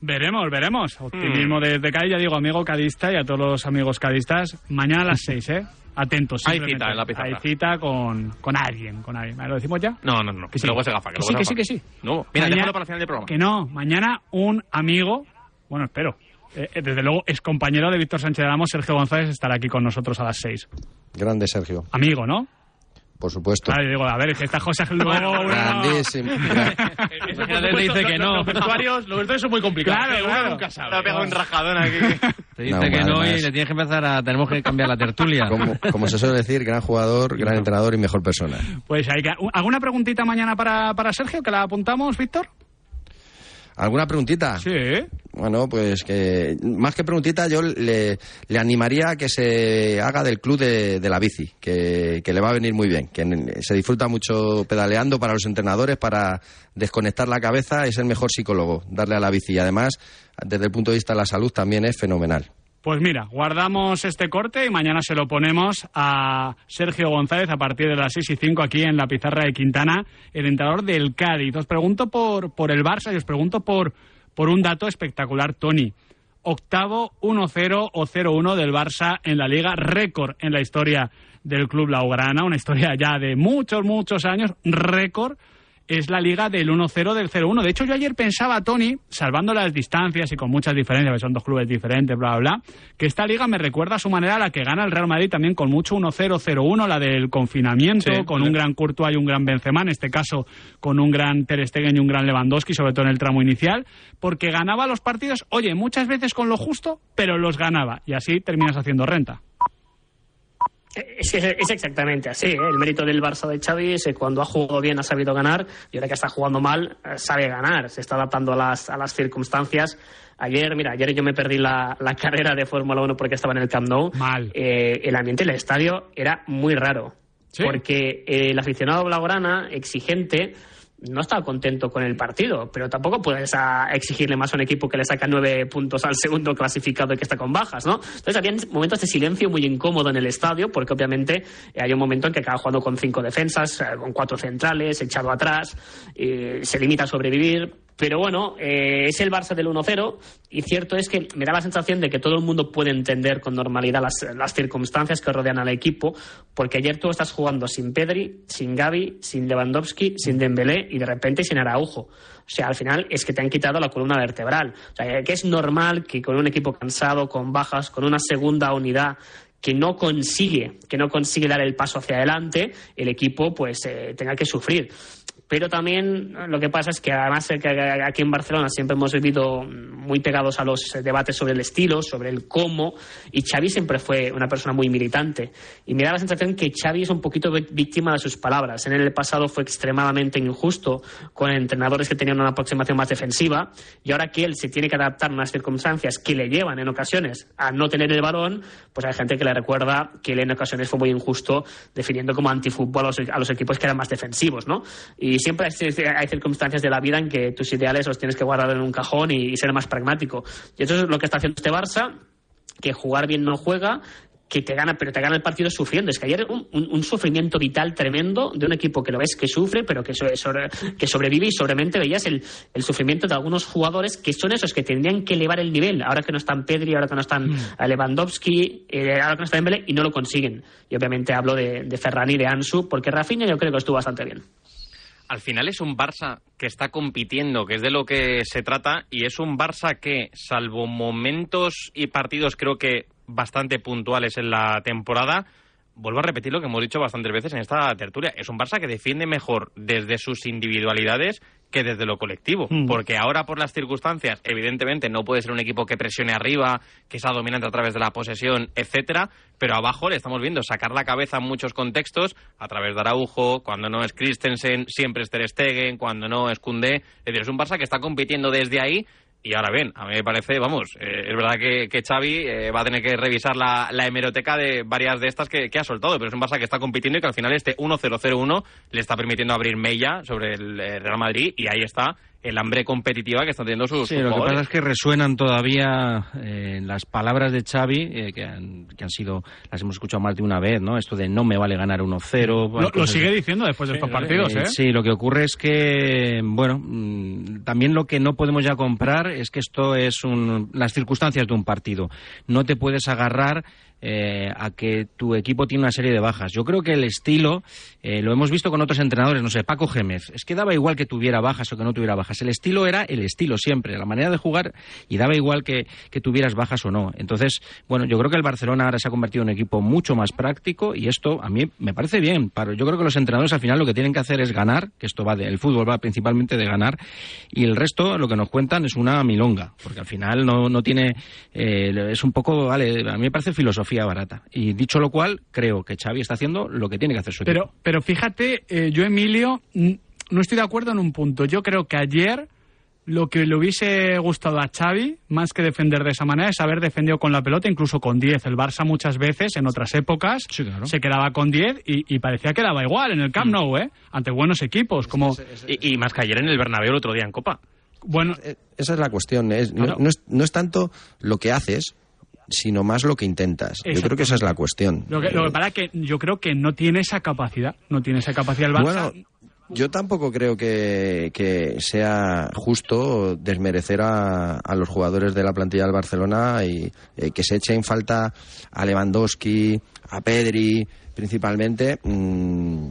Veremos, veremos. Hmm. Optimismo desde Cádiz, ya digo, amigo cadista y a todos los amigos cadistas. Mañana a las *laughs* 6, ¿eh? Atentos. Hay cita en la pizarra. Hay cita con, con alguien, con alguien. ¿Lo decimos ya? No, no, no. Que Que luego se gafa. Que, Que sí, se que sí, que sí. No, mira, Mañana- déjalo para el final del programa. Que no, mañana un amigo, bueno, espero, eh, eh, desde luego es compañero de Víctor Sánchez de Ramos, Sergio González, estará aquí con nosotros a las 6. Grande Sergio, Amigo, ¿no? Por supuesto. Claro, digo, a ver, es que estas cosas luego... *laughs* Grandísimo. Imagínate, *laughs* te dice que no. Los vestuarios, los vestuarios son muy complicados. Claro, uno claro. nunca sabe. Te ha pegado un rajadón aquí. *laughs* Te dice No, que no y le tienes que empezar a... Tenemos que cambiar la tertulia. Como, como se suele decir, gran jugador, gran entrenador y mejor persona. Pues hay que... ¿Alguna preguntita mañana para, para Sergio que la apuntamos, Víctor? ¿Alguna preguntita? Sí. Bueno, pues que más que preguntita yo le, le animaría a que se haga del club de, de la bici, que, que le va a venir muy bien, que se disfruta mucho pedaleando para los entrenadores, para desconectar la cabeza, es el mejor psicólogo, darle a la bici. Y además, desde el punto de vista de la salud, también es fenomenal. Pues mira, guardamos este corte y mañana se lo ponemos a Sergio González a partir de las 6 y 5 aquí en la pizarra de Quintana, el entrenador del Cádiz. Os pregunto por, por el Barça y os pregunto por, por un dato espectacular, Tony. Octavo 1-0 o 0-1 del Barça en la liga, récord en la historia del club Blaugrana, una historia ya de muchos, muchos años, récord es la liga del 1-0 del 0-1. De hecho, yo ayer pensaba, Tony, salvando las distancias y con muchas diferencias, porque son dos clubes diferentes, bla, bla, bla, que esta liga me recuerda a su manera a la que gana el Real Madrid también con mucho 1-0-0-1, la del confinamiento, Sí, con sí. un gran Courtois y un gran Benzema, en este caso con un gran Ter Stegen y un gran Lewandowski, sobre todo en el tramo inicial, porque ganaba los partidos, oye, muchas veces con lo justo, pero los ganaba, y así terminas haciendo renta. Es, es exactamente así. ¿eh? El mérito del Barça de Xavi es que cuando ha jugado bien ha sabido ganar y ahora que está jugando mal eh, sabe ganar. Se está adaptando a las, a las circunstancias. Ayer, mira, ayer yo me perdí la, la *laughs* carrera de Fórmula 1 porque estaba en el Camp Nou. Mal. Eh, el ambiente del estadio era muy raro. Porque el aficionado blaugrana, exigente, no estaba contento con el partido, pero tampoco puedes a- exigirle más a un equipo que le saca nueve puntos al segundo clasificado y que está con bajas, ¿no? Entonces había momentos de silencio muy incómodo en el estadio, porque obviamente eh, hay un momento en que acaba jugando con cinco defensas, eh, con cuatro centrales, echado atrás, eh, se limita a sobrevivir. Pero bueno, eh, es el Barça del 1-0 y cierto es que me da la sensación de que todo el mundo puede entender con normalidad las, las circunstancias que rodean al equipo, porque ayer tú estás jugando sin Pedri, sin Gavi, sin Lewandowski, sin Dembélé y de repente sin Araujo. O sea, al final es que te han quitado la columna vertebral. O sea, que es normal que con un equipo cansado, con bajas, con una segunda unidad que no consigue, que no consigue dar el paso hacia adelante, el equipo pues eh, tenga que sufrir. Pero también eh, lo que pasa es que además eh, que aquí en Barcelona siempre hemos vivido muy pegados a los eh, debates sobre el estilo, sobre el cómo, y Xavi siempre fue una persona muy militante. Y me da la sensación que Xavi es un poquito víctima de sus palabras. En el pasado fue extremadamente injusto con entrenadores que tenían una aproximación más defensiva, y ahora que él se tiene que adaptar a unas circunstancias que le llevan en ocasiones a no tener el balón, pues hay gente que le recuerda que él en ocasiones fue muy injusto definiendo como antifútbol a los, a los equipos que eran más defensivos, ¿no? Y siempre hay, hay circunstancias de la vida en que tus ideales los tienes que guardar en un cajón y, y ser más pragmático. Y eso es lo que está haciendo este Barça, que jugar bien no juega, que te gana, pero te gana el partido sufriendo. Es que ayer un, un, un sufrimiento vital tremendo de un equipo que lo ves que sufre, pero que, sobre, que sobrevive y sobremente veías el, el, sufrimiento de algunos jugadores que son esos que tendrían que elevar el nivel. Ahora que no están Pedri, ahora que no están mm. Lewandowski, eh, ahora que no está Dembélé y no lo consiguen. Y obviamente hablo de, de Ferran y de Ansu, porque Rafinha yo creo que estuvo bastante bien al final es un Barça que está compitiendo, que es de lo que se trata, y es un Barça que, salvo momentos y partidos creo que bastante puntuales en la temporada, vuelvo a repetir lo que hemos dicho bastantes veces en esta tertulia, es un Barça que defiende mejor desde sus individualidades que desde lo colectivo. Mm. Porque ahora, por las circunstancias, evidentemente no puede ser un equipo que presione arriba, que sea dominante a través de la posesión, etcétera, pero abajo le estamos viendo sacar la cabeza en muchos contextos, a través de Araujo, cuando no es Christensen, siempre es Ter Stegen, cuando no es Koundé. Es decir, es un Barça que está compitiendo desde ahí y ahora bien, a mí me parece, vamos, eh, es verdad que, que Xavi eh, va a tener que revisar la, la, hemeroteca de varias de estas que, que, ha soltado, pero es un Barça que está compitiendo y que al final este 1-0-0-1 le está permitiendo abrir Mella sobre el eh, Real Madrid y ahí está el hambre competitiva que están teniendo sus, sí, sus lo jugadores. que pasa es que resuenan todavía eh, las palabras de Xavi, eh, que, han, que, han, sido, las hemos escuchado más de una vez, ¿no? Esto de no me vale ganar 1-0. Lo, lo, sigue diciendo después de estos partidos, ¿eh? Sí, lo que ocurre es que, bueno, mmm, también lo que no podemos ya comprar es que esto es un, las circunstancias de un partido. No te puedes agarrar eh, a que tu equipo tiene una serie de bajas. Yo creo que el estilo, eh, lo hemos visto con otros entrenadores, no sé, Paco Gémez, es que daba igual que tuviera bajas o que no tuviera bajas. El estilo era el estilo siempre, la manera de jugar y daba igual que, que tuvieras bajas o no. Entonces, bueno, yo creo que el Barcelona ahora se ha convertido en un equipo mucho más práctico y esto a mí me parece bien. Para, yo creo que los entrenadores al final lo que tienen que hacer es ganar, que esto va de, el fútbol va principalmente de ganar y el resto lo que nos cuentan es una milonga, porque al final no, no tiene, eh, es un poco, vale, a mí me parece filosofía barata. Y dicho lo cual, creo que Xavi está haciendo lo que tiene que hacer su pero, equipo. Pero fíjate, eh, yo, Emilio, no estoy de acuerdo en un punto. Yo creo que ayer lo que le hubiese gustado a Xavi, más que defender de esa manera, es haber defendido con la pelota, incluso con 10. El Barça muchas veces, en otras épocas, sí, claro. se quedaba con 10 y, y, parecía que daba igual en el Camp Nou, ¿eh? Ante buenos equipos. como y, y, más que ayer en el Bernabéu el otro día en Copa. Bueno, esa es la cuestión. Es, no, no, es, no es tanto lo que haces, sino más lo que intentas. Yo creo que esa es la cuestión. Lo que, lo que pasa que yo creo que no tiene esa capacidad, no tiene esa capacidad el Barça. Bueno, yo tampoco creo que, que sea justo desmerecer a, a, los jugadores de la plantilla del Barcelona y eh, que se eche en falta a Lewandowski, a Pedri, principalmente. Mmm,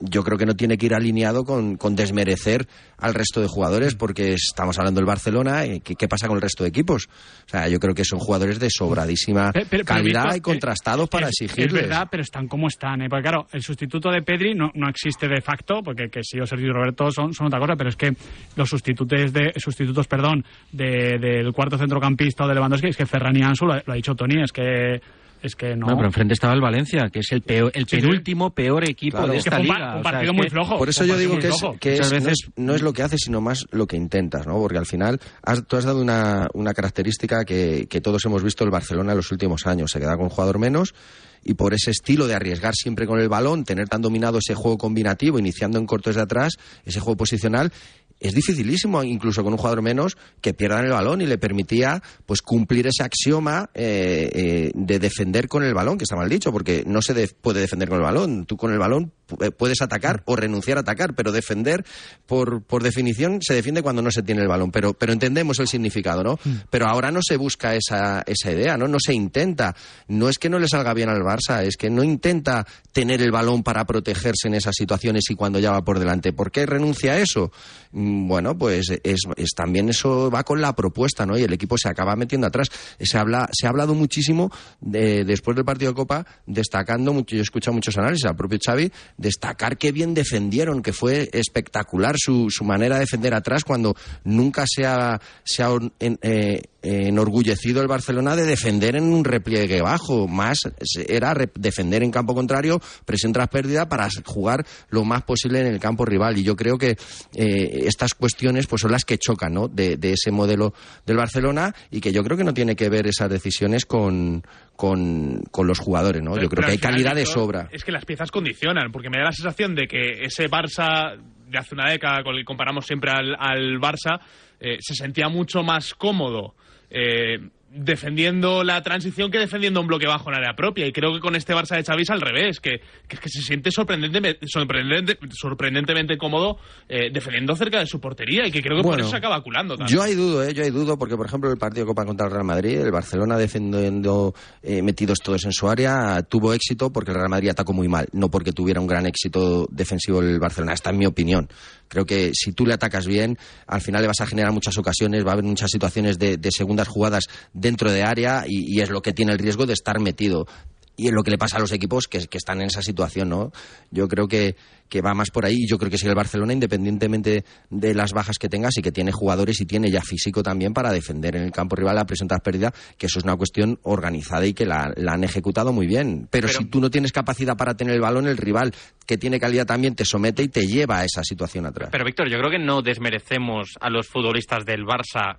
yo creo que no tiene que ir alineado con, con, desmerecer al resto de jugadores, porque estamos hablando del Barcelona, y ¿qué, ¿qué, pasa con el resto de equipos? O sea, yo creo que son jugadores de sobradísima pero, pero, calidad pero, y contrastados para es, exigirles. Es verdad, pero están como están, ¿eh? Porque claro, el sustituto de Pedri no, no existe de facto, porque que si o Sergio Roberto son, son, otra cosa, pero es que los sustitutos de sustitutos, perdón, de, del cuarto centrocampista o de Lewandowski, es que Ferran y Ansu, lo, lo ha dicho Tony, es que es que no. Pero enfrente estaba el Valencia, que es el, peor, el sí, penúltimo sí. peor equipo claro. de esta es que liga. Un, un partido o sea, muy flojo. Por eso yo digo que, es, que es, veces... no, es, no, es, lo que haces, sino más lo que intentas, ¿no? Porque al final has, tú has dado una, una característica que, que todos hemos visto el Barcelona en los últimos años. Se queda con un jugador menos y por ese estilo de arriesgar siempre con el balón, tener tan dominado ese juego combinativo, iniciando en cortos de atrás, ese juego posicional, es dificilísimo, incluso con un jugador menos, que pierdan el balón y le permitía pues cumplir ese axioma eh, eh, de defender con el balón, que está mal dicho, porque no se de puede defender con el balón. Tú con el balón puedes atacar o renunciar a atacar, pero defender, por, por definición, se defiende cuando no se tiene el balón. Pero, pero entendemos el significado, ¿no? Mm. Pero ahora no se busca esa, esa idea, ¿no? No se intenta. No es que no le salga bien al Barça, es que no intenta tener el balón para protegerse en esas situaciones y cuando ya va por delante. ¿Por qué renuncia a eso? Bueno, pues es, es, también eso va con la propuesta, ¿no? Y el equipo se acaba metiendo atrás. Se, habla, se ha hablado muchísimo de, después del partido de Copa, destacando mucho, yo he escuchado muchos análisis al propio Xavi, destacar qué bien defendieron, que fue espectacular su, su manera de defender atrás cuando nunca se ha, eh, enorgullecido el Barcelona de defender en un repliegue bajo, más era defender en campo contrario, presión tras pérdida para jugar lo más posible en el campo rival. Y yo creo que eh, estas cuestiones pues son las que chocan ¿no? de, de, ese modelo del Barcelona y que yo creo que no tiene que ver esas decisiones con, con, con los jugadores. ¿no? Pero, yo creo que hay calidad de sobra. Es que las piezas condicionan, porque me da la sensación de que ese Barça de hace una década, con el que comparamos siempre al, al Barça, eh, se sentía mucho más cómodo eh, defendiendo la transición que defendiendo un bloque bajo en área propia. Y creo que con este Barça de Xavi es al revés, que, que, que se siente sorprendentemente, sorprendente, sorprendentemente cómodo eh, defendiendo cerca de su portería y que creo que por eso se acaba culando también. Yo hay dudo, ¿eh? yo hay dudo, porque por ejemplo el partido Copa contra el Real Madrid, el Barcelona defendiendo eh, metidos todos en su área, tuvo éxito porque el Real Madrid atacó muy mal, no porque tuviera un gran éxito defensivo el Barcelona. Esta es mi opinión. Creo que si tú le atacas bien, al final le vas a generar muchas ocasiones, va a haber muchas situaciones de, de segundas jugadas dentro de área y, y es lo que tiene el riesgo de estar metido. Y es lo que le pasa a los equipos que, que están en esa situación, ¿no? Yo creo que, que va más por ahí. Y yo creo que si el Barcelona, independientemente de las bajas que tengas y que tiene jugadores y tiene ya físico también para defender en el campo rival la presión tras pérdida, que eso es una cuestión organizada y que la, la han ejecutado muy bien. Pero, si tú no tienes capacidad para tener el balón, el rival que tiene calidad también te somete y te lleva a esa situación atrás. Pero Víctor, yo creo que no desmerecemos a los futbolistas del Barça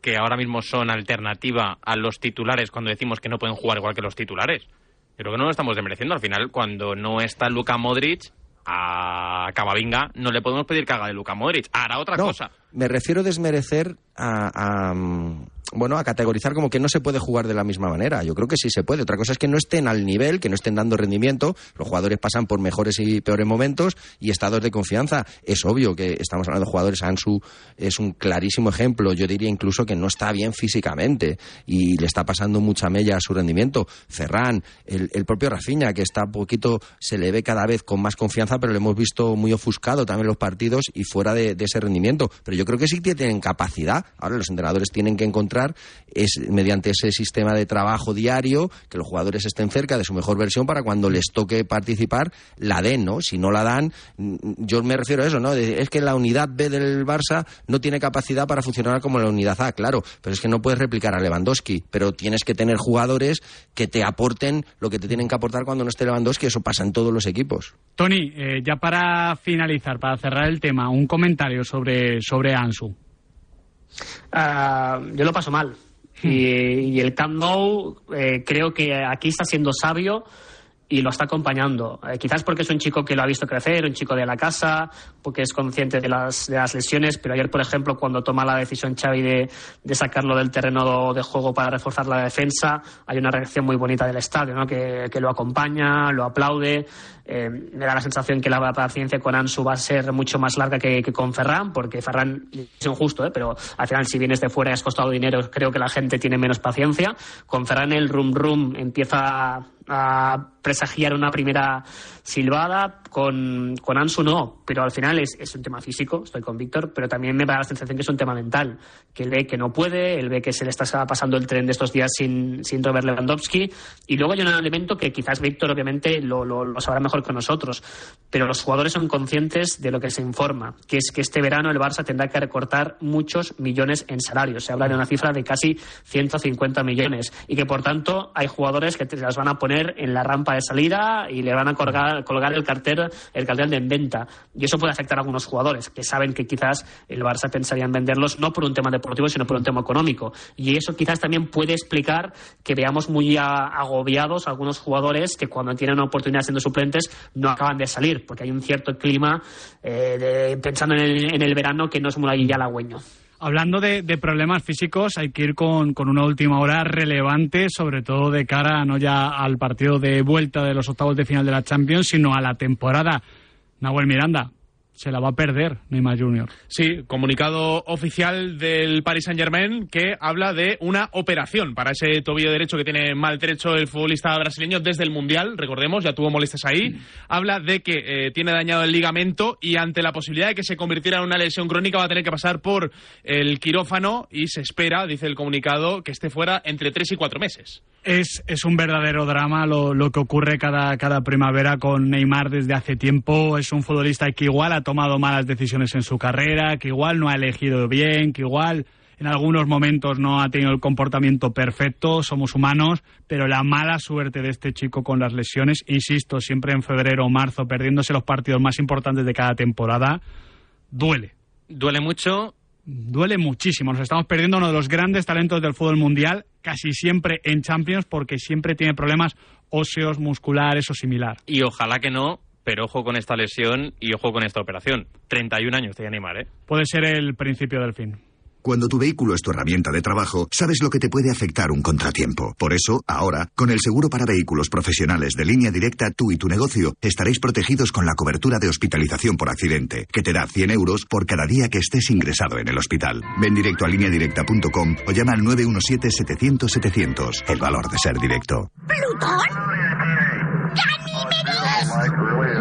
que ahora mismo son alternativa a los titulares cuando decimos que no pueden jugar igual que los titulares. Yo creo que no lo estamos desmereciendo. Al final, cuando no está Luka Modric, a Camavinga no le podemos pedir que haga de Luka Modric. Hará otra No, cosa. Me refiero a desmerecer a, mm, bueno, a categorizar como que no se puede jugar de la misma manera. Yo creo que sí se puede. Otra cosa es que no estén al nivel, que no estén dando rendimiento. Los jugadores pasan por mejores y peores momentos y estados de confianza. Es obvio que estamos hablando de jugadores. Ansu es un clarísimo ejemplo. Yo diría incluso que no está bien físicamente y le está pasando mucha mella a su rendimiento. Ferran, el, propio Rafinha, que está poquito, se le ve cada vez con más confianza, pero lo hemos visto muy ofuscado también los partidos y fuera de, de ese rendimiento. Pero yo creo que sí que tienen capacidad. Ahora los entrenadores tienen que encontrar es mediante ese sistema de trabajo diario que los jugadores estén cerca de su mejor versión para cuando les toque participar la den, ¿no? Si no la dan, mm, yo me refiero a eso, ¿no? Es que la unidad B del Barça no tiene capacidad para funcionar como la unidad A, claro, pero es que no puedes replicar a Lewandowski, pero tienes que tener jugadores que te aporten lo que te tienen que aportar cuando no esté Lewandowski, eso pasa en todos los equipos. Tony, eh, ya para finalizar, para cerrar el tema, un comentario sobre, sobre Ansu. Ah, yo lo paso mal. Y, el Camp Nou eh, creo que aquí está siendo sabio y lo está acompañando. Eh, quizás porque es un chico que lo ha visto crecer, un chico de la casa, porque es consciente de las, lesiones, pero ayer, por ejemplo, cuando toma la decisión Xavi de, sacarlo del terreno de juego para reforzar la defensa, hay una reacción muy bonita del estadio, ¿no? que lo acompaña, lo aplaude. Eh, me da la sensación que la paciencia con Ansu va a ser mucho más larga que, con Ferran, porque Ferran es injusto, ¿eh? pero al final si vienes de fuera y has costado dinero, creo que la gente tiene menos paciencia. Con Ferran el rum rum empieza a, a presagiar una primera silbada, con, con Ansu no, pero al final es, es un tema físico, estoy con Víctor, pero también me da la sensación que es un tema mental, que él ve que no puede, él ve que se le está pasando el tren de estos días sin, sin Robert Lewandowski, y luego hay un elemento que quizás Víctor obviamente lo, lo, lo sabrá mejor que nosotros, pero los jugadores son conscientes de lo que se informa, que es que este verano el Barça tendrá que recortar muchos millones en salarios, se habla de una cifra de casi 150 millones, y que por tanto hay jugadores que te las van a poner en la rampa de salida y le van a colgar, el cartel, el cartel de en venta. Y eso puede afectar a algunos jugadores que saben que quizás el Barça pensaría en venderlos no por un tema deportivo, sino por un tema económico. Y eso quizás también puede explicar que veamos muy agobiados a algunos jugadores que cuando tienen una oportunidad siendo suplentes no acaban de salir, porque hay un cierto clima eh, pensando en el, en el verano que no es muy halagüeño. Hablando de, de problemas físicos, hay que ir con, con una última hora relevante, sobre todo de cara no ya al partido de vuelta de los octavos de final de la Champions, sino a la temporada. Nahuel Miranda, se la va a perder Neymar Jr. Sí, comunicado oficial del Paris Saint Germain que habla de una operación para ese tobillo derecho que tiene maltrecho el futbolista brasileño desde el Mundial, recordemos, ya tuvo molestias ahí. Habla de que eh, tiene dañado el ligamento y ante la posibilidad de que se convirtiera en una lesión crónica va a tener que pasar por el quirófano y se espera, dice el comunicado, que esté fuera entre tres y cuatro meses. Es, es un verdadero drama lo, lo que ocurre cada, cada primavera con Neymar desde hace tiempo. Es un futbolista que igual ha tomado malas decisiones en su carrera, que igual no ha elegido bien, que igual en algunos momentos no ha tenido el comportamiento perfecto, somos humanos, pero la mala suerte de este chico con las lesiones, insisto, siempre en febrero o marzo, perdiéndose los partidos más importantes de cada temporada, duele. Duele mucho. Duele muchísimo. Nos estamos perdiendo uno de los grandes talentos del fútbol mundial, casi siempre en Champions, porque siempre tiene problemas óseos, musculares o similar. Y ojalá que no, pero ojo con esta lesión y ojo con esta operación. 31 años tiene Neymar, ¿eh? Puede ser el principio del fin. Cuando tu vehículo es tu herramienta de trabajo, sabes lo que te puede afectar un contratiempo. Por eso, ahora, con el seguro para vehículos profesionales de línea directa, tú y tu negocio estaréis protegidos con la cobertura de hospitalización por accidente, que te da 100 euros por cada día que estés ingresado en el hospital. Ven directo a lineadirecta.com o llama al 917-700-700. El valor de ser directo. ¿Plutón?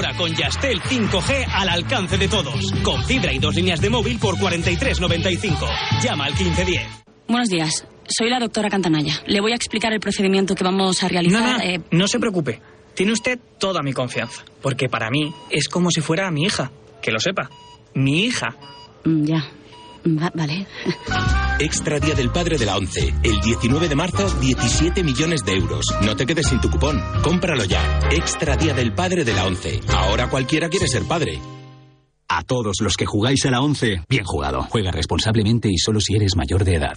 Ahora con Yastel 5G al alcance de todos. Con fibra y dos líneas de móvil por 43.95. Llama al 1510. Buenos días. Soy la doctora Cantanaya. Le voy a explicar el procedimiento que vamos a realizar. No, no, eh, no se preocupe. Tiene usted toda mi confianza. Porque para mí es como si fuera mi hija. Que lo sepa. Mi hija. mm, ya. Va- vale. *laughs* Extra Día del Padre de la ONCE. El 19 de marzo, 17 millones de euros. No te quedes sin tu cupón. Cómpralo ya. Extra Día del Padre de la ONCE. Ahora cualquiera quiere ser padre. A todos los que jugáis a la 11, bien jugado. Juega responsablemente y solo si eres mayor de edad.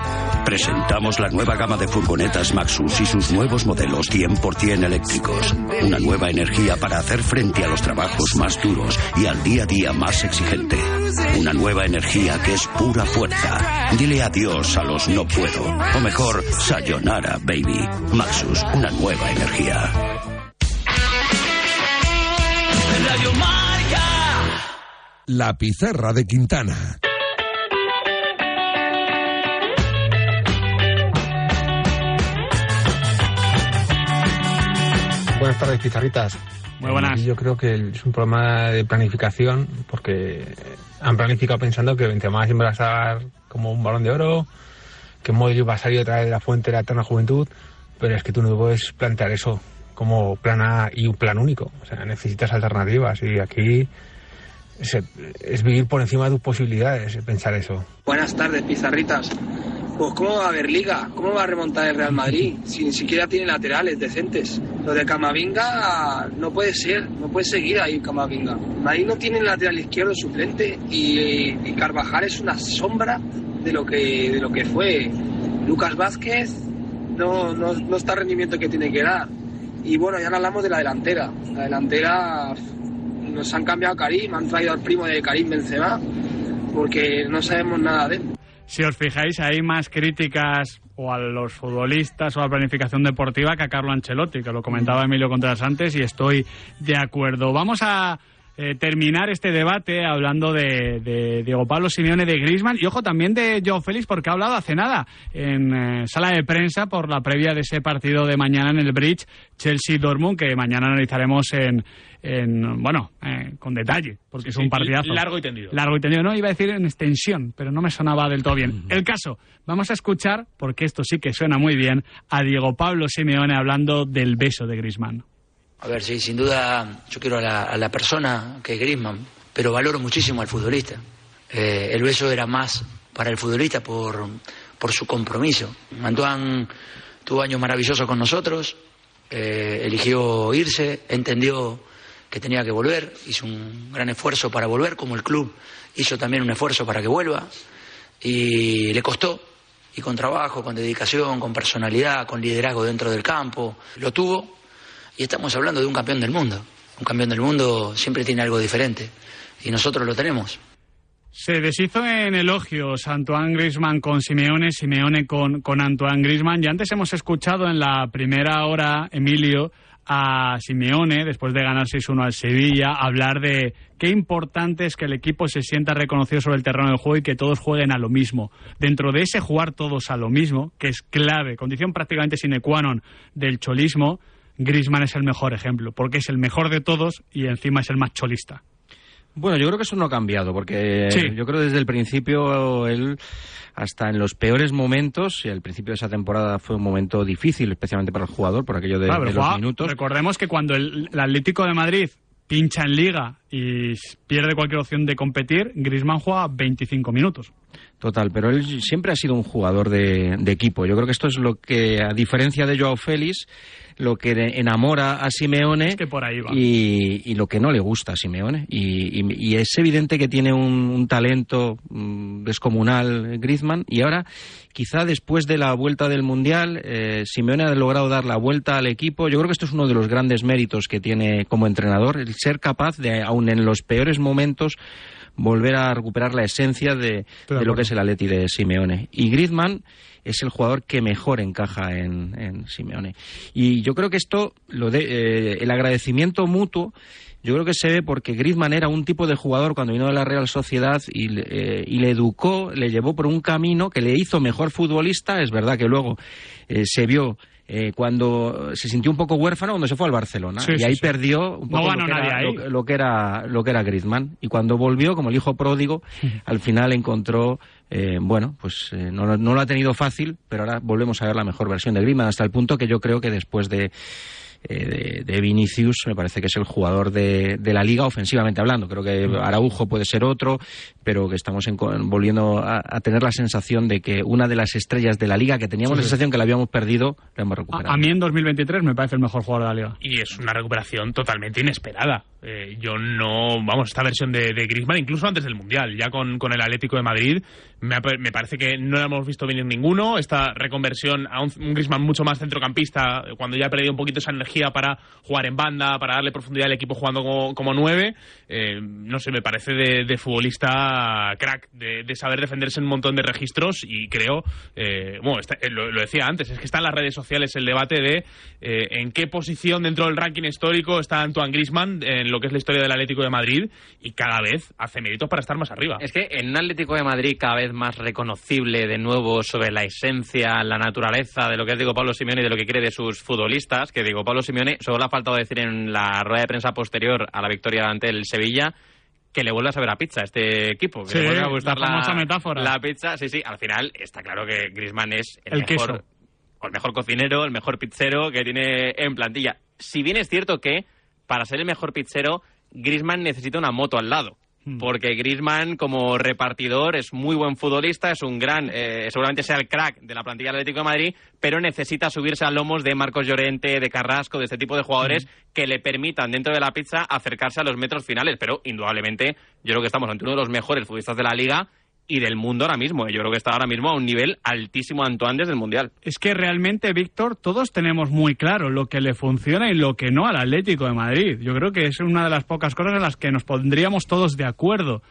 Presentamos la nueva gama de furgonetas Maxus y sus nuevos modelos 100% eléctricos. Una nueva energía para hacer frente a los trabajos más duros y al día a día más exigente. Una nueva energía que es pura fuerza. Dile adiós a los no puedo. O mejor, sayonara, baby. Maxus, una nueva energía. La pizarra de Quintana. Buenas tardes, pizarritas. Muy buenas. Yo creo que es un problema de planificación porque han planificado pensando que Benzema siempre va a estar como un balón de oro, que Modric va a salir otra vez de la fuente de la eterna juventud, pero es que tú no puedes plantear eso como plan A y un plan único. O sea, necesitas alternativas y aquí es, es vivir por encima de tus posibilidades pensar eso. Buenas tardes, pizarritas. Pues ¿cómo va a haber liga? ¿Cómo va a remontar el Real Madrid? Si ni siquiera tiene laterales decentes. Lo de Camavinga no puede ser, no puede seguir ahí Camavinga. Madrid no tiene lateral izquierdo suplente y, y Carvajal es una sombra de lo que, de lo que fue. Lucas Vázquez no, no, no está rendimiento que tiene que dar. Y bueno, ya no hablamos de la delantera. La delantera nos han cambiado Karim, han traído al primo de Karim Benzema porque no sabemos nada de él. Si os fijáis, hay más críticas o a los futbolistas o a la planificación deportiva que a Carlo Ancelotti, que lo comentaba Emilio Contreras antes y estoy de acuerdo. Vamos a eh, terminar este debate hablando de, de Diego Pablo Simeone de Griezmann y ojo también de Joe Félix porque ha hablado hace nada en eh, sala de prensa por la previa de ese partido de mañana en el Bridge Chelsea-Dortmund que mañana analizaremos en, en bueno, eh, con detalle porque es un partidazo. largo y tendido. Largo y tendido, no, iba a decir en extensión, pero no me sonaba del todo bien. El caso, vamos a escuchar, porque esto sí que suena muy bien, a Diego Pablo Simeone hablando del beso de Griezmann. A ver, sí, sin duda yo quiero a la, a la persona que es Griezmann, pero valoro muchísimo al futbolista. Eh, el beso era más para el futbolista por, por su compromiso. Antoine tuvo años maravillosos con nosotros, eh, eligió irse, entendió que tenía que volver, hizo un gran esfuerzo para volver, como el club hizo también un esfuerzo para que vuelva, y le costó, y con trabajo, con dedicación, con personalidad, con liderazgo dentro del campo, lo tuvo, y estamos hablando de un campeón del mundo. Un campeón del mundo siempre tiene algo diferente, y nosotros lo tenemos. Se deshizo en elogios Antoine Grisman con Simeone, Simeone con, con Antoine Grisman. Y antes hemos escuchado en la primera hora, Emilio, a Simeone, después de ganar 6-1 al Sevilla, hablar de qué importante es que el equipo se sienta reconocido sobre el terreno del juego y que todos jueguen a lo mismo. Dentro de ese jugar todos a lo mismo, que es clave, condición prácticamente sine qua non del cholismo, Grisman es el mejor ejemplo, porque es el mejor de todos y encima es el más cholista. Bueno, yo creo que eso no ha cambiado, porque yo creo que desde el principio él, hasta en los peores momentos, y el principio de esa temporada fue un momento difícil, especialmente para el jugador, por aquello de, los minutos. Recordemos que cuando el, Atlético de Madrid pincha en liga y pierde cualquier opción de competir, Griezmann juega 25 minutos. Total, pero él siempre ha sido un jugador de, de equipo. Yo creo que esto es lo que, a diferencia de Joao Félix, lo que enamora a Simeone Y, lo que no le gusta a Simeone. Y, es evidente que tiene un, talento mm, descomunal Griezmann y ahora quizá después de la vuelta del Mundial eh, Simeone ha logrado dar la vuelta al equipo. Yo creo que esto es uno de los grandes méritos que tiene como entrenador, el ser capaz de, aun en los peores momentos, volver a recuperar la esencia de, de lo que es el Atleti de Simeone. Y Griezmann es el jugador que mejor encaja en, Simeone. Y yo creo que esto, lo de, eh, el agradecimiento mutuo, yo creo que se ve porque Griezmann era un tipo de jugador cuando vino de la Real Sociedad y, eh, y, le educó, le llevó por un camino que le hizo mejor futbolista. Es verdad que luego eh, se vio cuando se sintió un poco huérfano cuando se fue al Barcelona. Y ahí perdió un poco lo, que era, lo, que era, lo, que era, Griezmann. Y cuando volvió como el hijo pródigo *laughs* al final encontró eh, bueno, pues eh, no, no, lo ha tenido fácil, pero ahora volvemos a ver la mejor versión de Griezmann, hasta el punto que yo creo que después de, eh, de, Vinicius me parece que es el jugador de, de, la liga ofensivamente hablando. Creo que Araujo puede ser otro, pero que estamos volviendo a, tener la sensación de que una de las estrellas de la liga, que teníamos la sensación que la habíamos perdido, la hemos recuperado. A, mí en 2023 me parece el mejor jugador de la liga. Y es una recuperación totalmente inesperada. Eh, yo no, vamos, esta versión de, de Griezmann, incluso antes del Mundial, ya con, con el Atlético de Madrid, me, parece que no la hemos visto venir ninguno. Esta reconversión a un, un, Griezmann mucho más centrocampista, cuando ya ha perdido un poquito esa energía para jugar en banda, para darle profundidad al equipo jugando como, nueve, eh, no sé, me parece de, futbolista crack, de, saber defenderse en un montón de registros y creo, eh, bueno, eh, lo, decía antes, es que está en las redes sociales el debate de en qué posición dentro del ranking histórico está Antoine Griezmann en lo que es la historia del Atlético de Madrid y cada vez hace méritos para estar más arriba. Es que en un Atlético de Madrid cada vez más reconocible de nuevo sobre la esencia, la naturaleza de lo que es Diego Pablo Simeone y de lo que quiere de sus futbolistas, que Diego Pablo Simeone solo le ha faltado decir en la rueda de prensa posterior a la victoria ante el Sevilla que le vuelva a saber a pizza a este equipo. Que le vuelva a gustar la, metáfora. La pizza, sí, sí. Al final está claro que Griezmann es el, mejor, el mejor cocinero, el mejor pizzero que tiene en plantilla. Si bien es cierto que para ser el mejor pizzero, Griezmann necesita una moto al lado. Hmm. porque Griezmann como repartidor es muy buen futbolista, es un gran, eh, seguramente sea el crack de la plantilla del Atlético de Madrid, pero necesita subirse a lomos de Marcos Llorente, de Carrasco, de este tipo de jugadores hmm. que le permitan dentro de la pizza acercarse a los metros finales. Pero indudablemente yo creo que estamos ante uno de los mejores futbolistas de la liga y del mundo ahora mismo. Yo creo que está ahora mismo a un nivel altísimo Antoine desde el Mundial. Es que realmente, Víctor, todos tenemos muy claro lo que le funciona y lo que no al Atlético de Madrid. Yo creo que es una de las pocas cosas en las que nos pondríamos todos de acuerdo.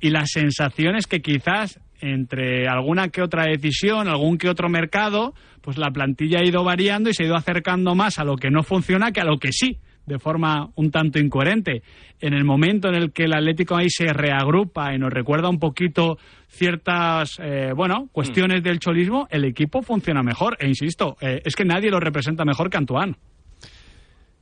Y las sensaciones que quizás entre alguna que otra decisión, algún que otro mercado, pues la plantilla ha ido variando y se ha ido acercando más a lo que no funciona que a lo que sí de forma un tanto incoherente. En el momento en el que el Atlético ahí se reagrupa y nos recuerda un poquito ciertas, eh, bueno, cuestiones mm. del cholismo, el equipo funciona mejor. E insisto, eh, es que nadie lo representa mejor que Antoine.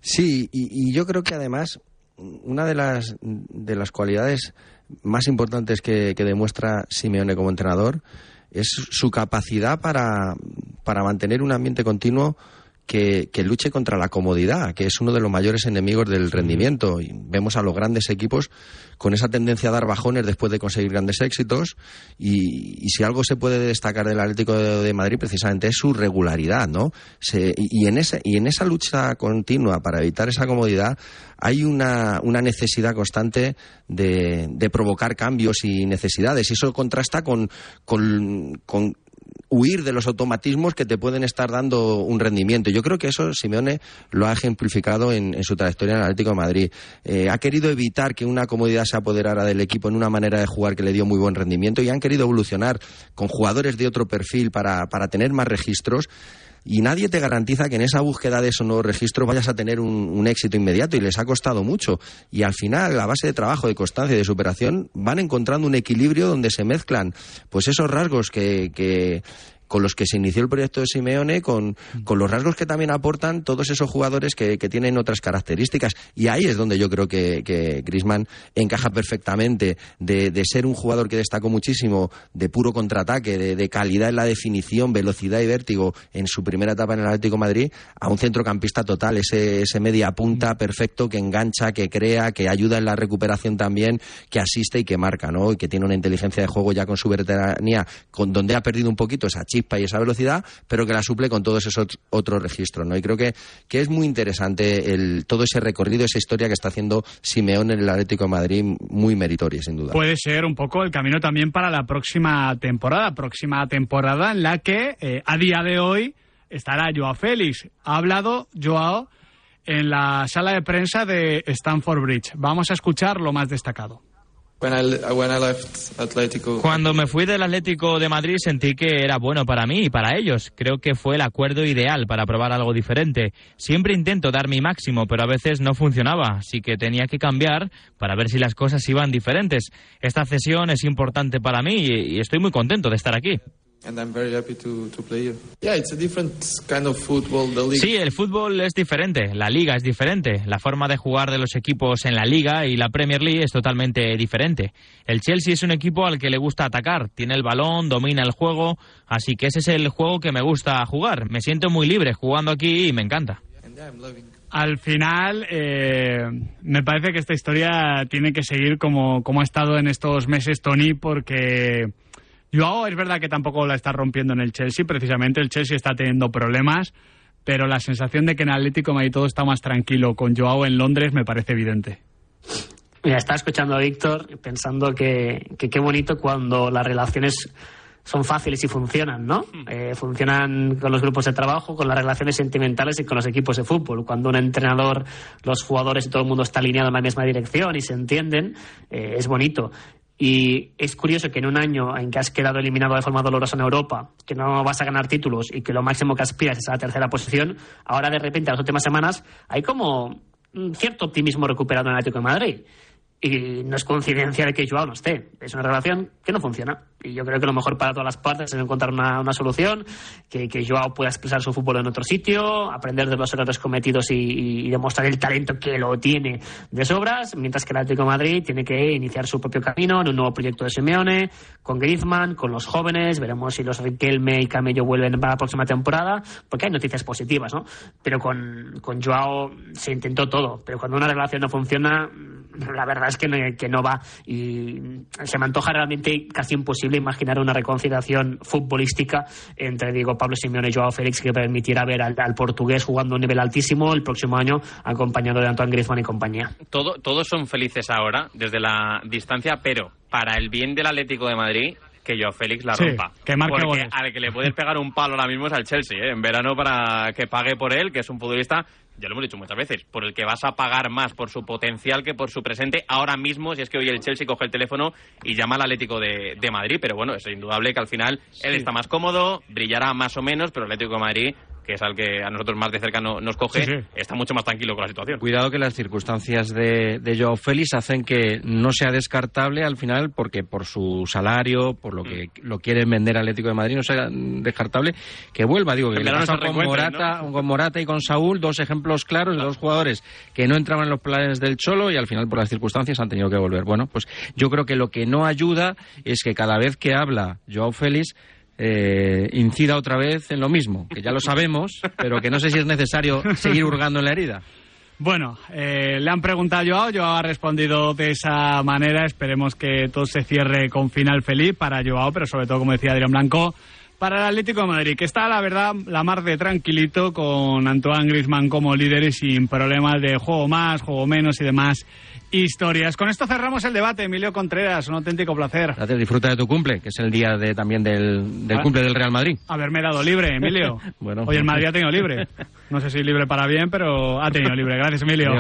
Sí, y, yo creo que además una de las, de las cualidades más importantes que, que demuestra Simeone como entrenador es su capacidad para, para mantener un ambiente continuo que, luche contra la comodidad, que es uno de los mayores enemigos del rendimiento. Y vemos a los grandes equipos con esa tendencia a dar bajones después de conseguir grandes éxitos. Y, si algo se puede destacar del Atlético de, Madrid, precisamente es su regularidad, ¿no? y, en ese, y en esa lucha continua para evitar esa comodidad, hay una, una necesidad constante de, de, provocar cambios y necesidades. Y eso contrasta con, con, con huir de los automatismos que te pueden estar dando un rendimiento. Yo creo que eso Simeone lo ha ejemplificado en, su trayectoria en el Atlético de Madrid. Eh, ha querido evitar que una comodidad se apoderara del equipo en una manera de jugar que le dio muy buen rendimiento y han querido evolucionar con jugadores de otro perfil para, para tener más registros y nadie te garantiza que en esa búsqueda de esos nuevos registros vayas a tener un, éxito inmediato y les ha costado mucho. Y al final, a base de trabajo, de constancia y de superación, van encontrando un equilibrio donde se mezclan pues esos rasgos que, que con los que se inició el proyecto de Simeone, con, con los rasgos que también aportan todos esos jugadores que, tienen otras características. Y ahí es donde yo creo que, que Grisman encaja perfectamente de, de, ser un jugador que destacó muchísimo, de puro contraataque, de, de, calidad en la definición, velocidad y vértigo en su primera etapa en el Atlético Madrid, a un centrocampista total, ese, ese media punta perfecto que engancha, que crea, que ayuda en la recuperación también, que asiste y que marca, ¿no? Y que tiene una inteligencia de juego ya con su veteranía, con donde ha perdido un poquito esa chica y esa velocidad, pero que la suple con todos esos otros registros, ¿no? Y creo que, que es muy interesante el, todo ese recorrido, esa historia que está haciendo Simeón en el Atlético de Madrid, muy meritoria, sin duda. Puede ser un poco el camino también para la próxima temporada, próxima temporada en la que eh, a día de hoy estará Joao Félix. Ha hablado Joao en la sala de prensa de Stanford Bridge. Vamos a escuchar lo más destacado. Cuando me fui del Atlético de Madrid sentí que era bueno para mí y para ellos. Creo que fue el acuerdo ideal para probar algo diferente. Siempre intento dar mi máximo, pero a veces no funcionaba, así que tenía que cambiar para ver si las cosas iban diferentes. Esta cesión es importante para mí y estoy muy contento de estar aquí. Sí, el fútbol es diferente, la liga es diferente, la forma de jugar de los equipos en la liga y la Premier League es totalmente diferente. El Chelsea es un equipo al que le gusta atacar, tiene el balón, domina el juego, así que ese es el juego que me gusta jugar. Me siento muy libre jugando aquí y me encanta. Al final, eh, me parece que esta historia tiene que seguir como, como ha estado en estos meses Tony, porque Joao es verdad que tampoco la está rompiendo en el Chelsea, precisamente el Chelsea está teniendo problemas, pero la sensación de que en Atlético Madrid todo está más tranquilo con Joao en Londres me parece evidente. Mira, estaba escuchando a Víctor pensando que qué bonito cuando las relaciones son fáciles y funcionan, ¿no? Hmm. Eh, funcionan con los grupos de trabajo, con las relaciones sentimentales y con los equipos de fútbol. Cuando un entrenador, los jugadores y todo el mundo está alineado en la misma dirección y se entienden, eh, es bonito. Y es curioso que en un año en que has quedado eliminado de forma dolorosa en Europa, que no vas a ganar títulos y que lo máximo que aspiras es a la tercera posición, ahora de repente, las últimas semanas, hay como un cierto optimismo recuperado en el Atlético de Madrid. Y no es coincidencia de que Joao no esté. Es una relación que no funciona. Y yo creo que lo mejor para todas las partes es encontrar una, una solución, que, que, Joao pueda expresar su fútbol en otro sitio, aprender de los errores cometidos y, y, demostrar el talento que lo tiene de sobras, mientras que el Atlético de Madrid tiene que iniciar su propio camino en un nuevo proyecto de Simeone, con Griezmann, con los jóvenes, veremos si los Riquelme y Camello vuelven para la próxima temporada, porque hay noticias positivas, ¿no? Pero con, con Joao se intentó todo, pero cuando una relación no funciona, la verdad es que no, que no va y se me antoja realmente casi imposible imaginar una reconciliación futbolística entre Diego Pablo Simeone y Joao Félix que permitiera ver al, portugués jugando a un nivel altísimo el próximo año acompañado de Antoine Griezmann y compañía. Todo, todos son felices ahora desde la distancia, pero para el bien del Atlético de Madrid que Joao Félix la rompa. que Porque al que le puedes pegar un palo ahora mismo es al Chelsea, ¿eh? en verano para que pague por él, que es un futbolista ya lo hemos dicho muchas veces, por el que vas a pagar más por su potencial que por su presente ahora mismo, si es que hoy el Chelsea coge el teléfono y llama al Atlético de, Madrid, pero bueno, es indudable que al final él está más cómodo, brillará más o menos, pero el Atlético de Madrid que es al que a nosotros más de cerca nos coge, está mucho más tranquilo con la situación. Cuidado que las circunstancias de, de Joao Félix hacen que no sea descartable al final, porque por su salario, por lo que mm. lo quieren vender Atlético de Madrid, no sea descartable que vuelva. Digo, que le con Morata, con Morata y con Saúl, dos ejemplos claros de dos jugadores que no entraban en los planes del Cholo y al final por las circunstancias han tenido que volver. Bueno, pues yo creo que lo que no ayuda es que cada vez que habla Joao Félix eh, incida otra vez en lo mismo, que ya lo sabemos, pero que no sé si es necesario seguir hurgando en la herida. Bueno, eh, le han preguntado a Joao, Joao ha respondido de esa manera. Esperemos que todo se cierre con final feliz para Joao, pero sobre todo, como decía Adrián Blanco, para el Atlético de Madrid, que está, la verdad, la mar de tranquilito con Antoine Grisman como líder y sin problemas de juego más, juego menos y demás historias. Con esto cerramos el debate, Emilio Contreras, un auténtico placer. Gracias, disfruta de tu cumple, que es el día de, también del, del ah. cumple del Real Madrid. Haberme dado libre, Emilio. *laughs* bueno. Hoy el Madrid ha tenido libre. *laughs* No sé si libre para bien, pero ha tenido libre. Gracias, Emilio.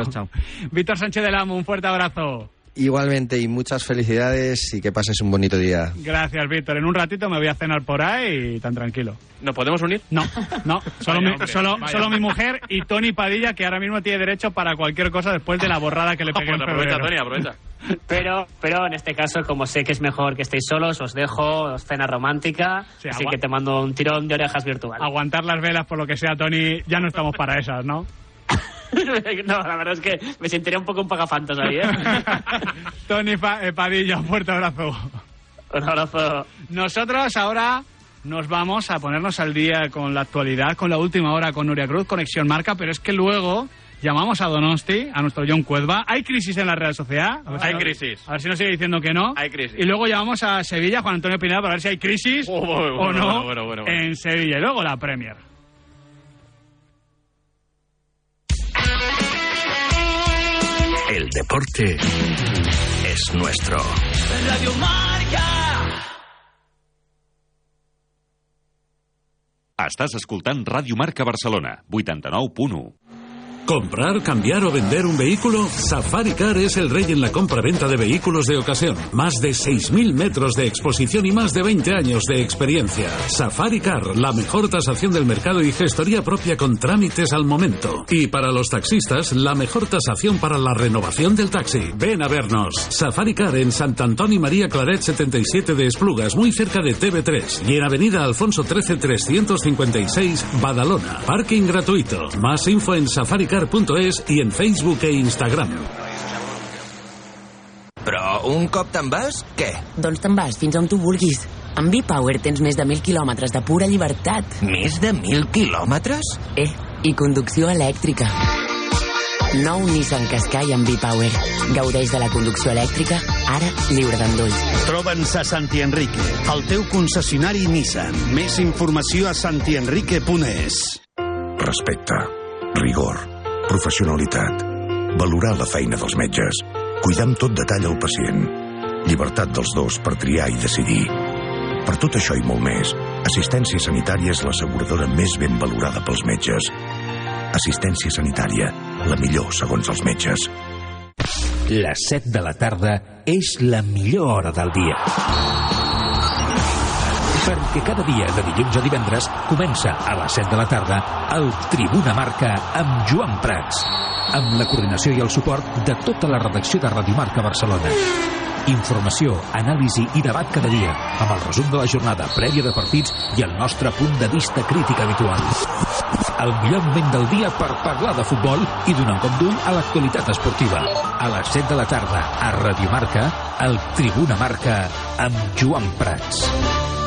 Víctor Sánchez del Amo, un fuerte abrazo. Igualmente y muchas felicidades y que pases un bonito día. Gracias, Víctor. En un ratito me voy a cenar por ahí y tan tranquilo. ¿Nos podemos unir? No, no. Solo, mi, solo, solo, mi mujer y Tony Padilla, que ahora mismo tiene derecho para cualquier cosa después de la borrada que le pegué en aprovecha, Tony, aprovecha. *laughs* Pero, pero en este caso, como sé que es mejor que estéis solos, os dejo cena romántica, así que te mando un tirón de orejas virtual. Aguantar las velas por lo que sea, Tony, ya no estamos para esas, ¿no? *laughs* no, la verdad es que me sentiría un poco un pagafantos ahí, ¿eh? *laughs* Tony eh, Padilla, un fuerte abrazo. Un abrazo. Nosotros ahora nos vamos a ponernos al día con la actualidad, con la última hora con Nuria Cruz, Conexión Marca, pero es que luego llamamos a Donosti, a nuestro John Cuedva. ¿Hay crisis en la Real Sociedad? hay crisis. A ver si nos sigue diciendo que no. Hay crisis. Y luego llamamos a Sevilla, Juan Antonio Pineda, para ver si hay crisis oh, o no en Sevilla. Y luego la Premier. El deporte es nuestro. Radio Marca. Estàs escoltant Ràdio Marca Barcelona, 89.1. ¿Comprar, cambiar o vender un vehículo? Safari Car es el rey en la compra-venta de vehículos de ocasión. Más de 6.000 metros de exposición y más de 20 años de experiencia. Safari Car, la mejor tasación del mercado y gestoría propia con trámites al momento. Y para los taxistas, la mejor tasación para la renovación del taxi. Ven a vernos. Safari Car en Sant Antoni María Claret 77 de Esplugas, muy cerca de TV3. Y en Avenida Alfonso 13 356, Badalona. Parking gratuito. Más info en Safari Car es i en Facebook e Instagram. Però un cop te'n vas, què? Doncs te'n vas fins on tu vulguis. Amb V-Power tens més de 1.000 quilòmetres de pura llibertat. Més de 1.000 quilòmetres? Eh, i conducció elèctrica. Nou Nissan Qashqai amb V-Power. Gaudeix de la conducció elèctrica, ara lliure d'endolls. Troba'ns a Santi Enrique, el teu concessionari Nissan. Més informació a santienrique.es. Respecte, rigor, professionalitat, valorar la feina dels metges, cuidar amb tot detall el pacient, llibertat dels dos per triar i decidir. Per tot això i molt més, Assistència Sanitària és l'asseguradora més ben valorada pels metges. Assistència Sanitària, la millor segons els metges. Les 7 de la tarda és la millor hora del dia perquè cada dia de dilluns a divendres comença a les 7 de la tarda el Tribuna Marca amb Joan Prats, amb la coordinació i el suport de tota la redacció de Radio Marca Barcelona. Informació, anàlisi i debat cada dia, amb el resum de la jornada prèvia de partits i el nostre punt de vista crític habitual. El millor moment del dia per parlar de futbol i donar un cop d'ull a l'actualitat esportiva. A les 7 de la tarda, a Radio Marca, el Tribuna Marca, amb Joan Prats.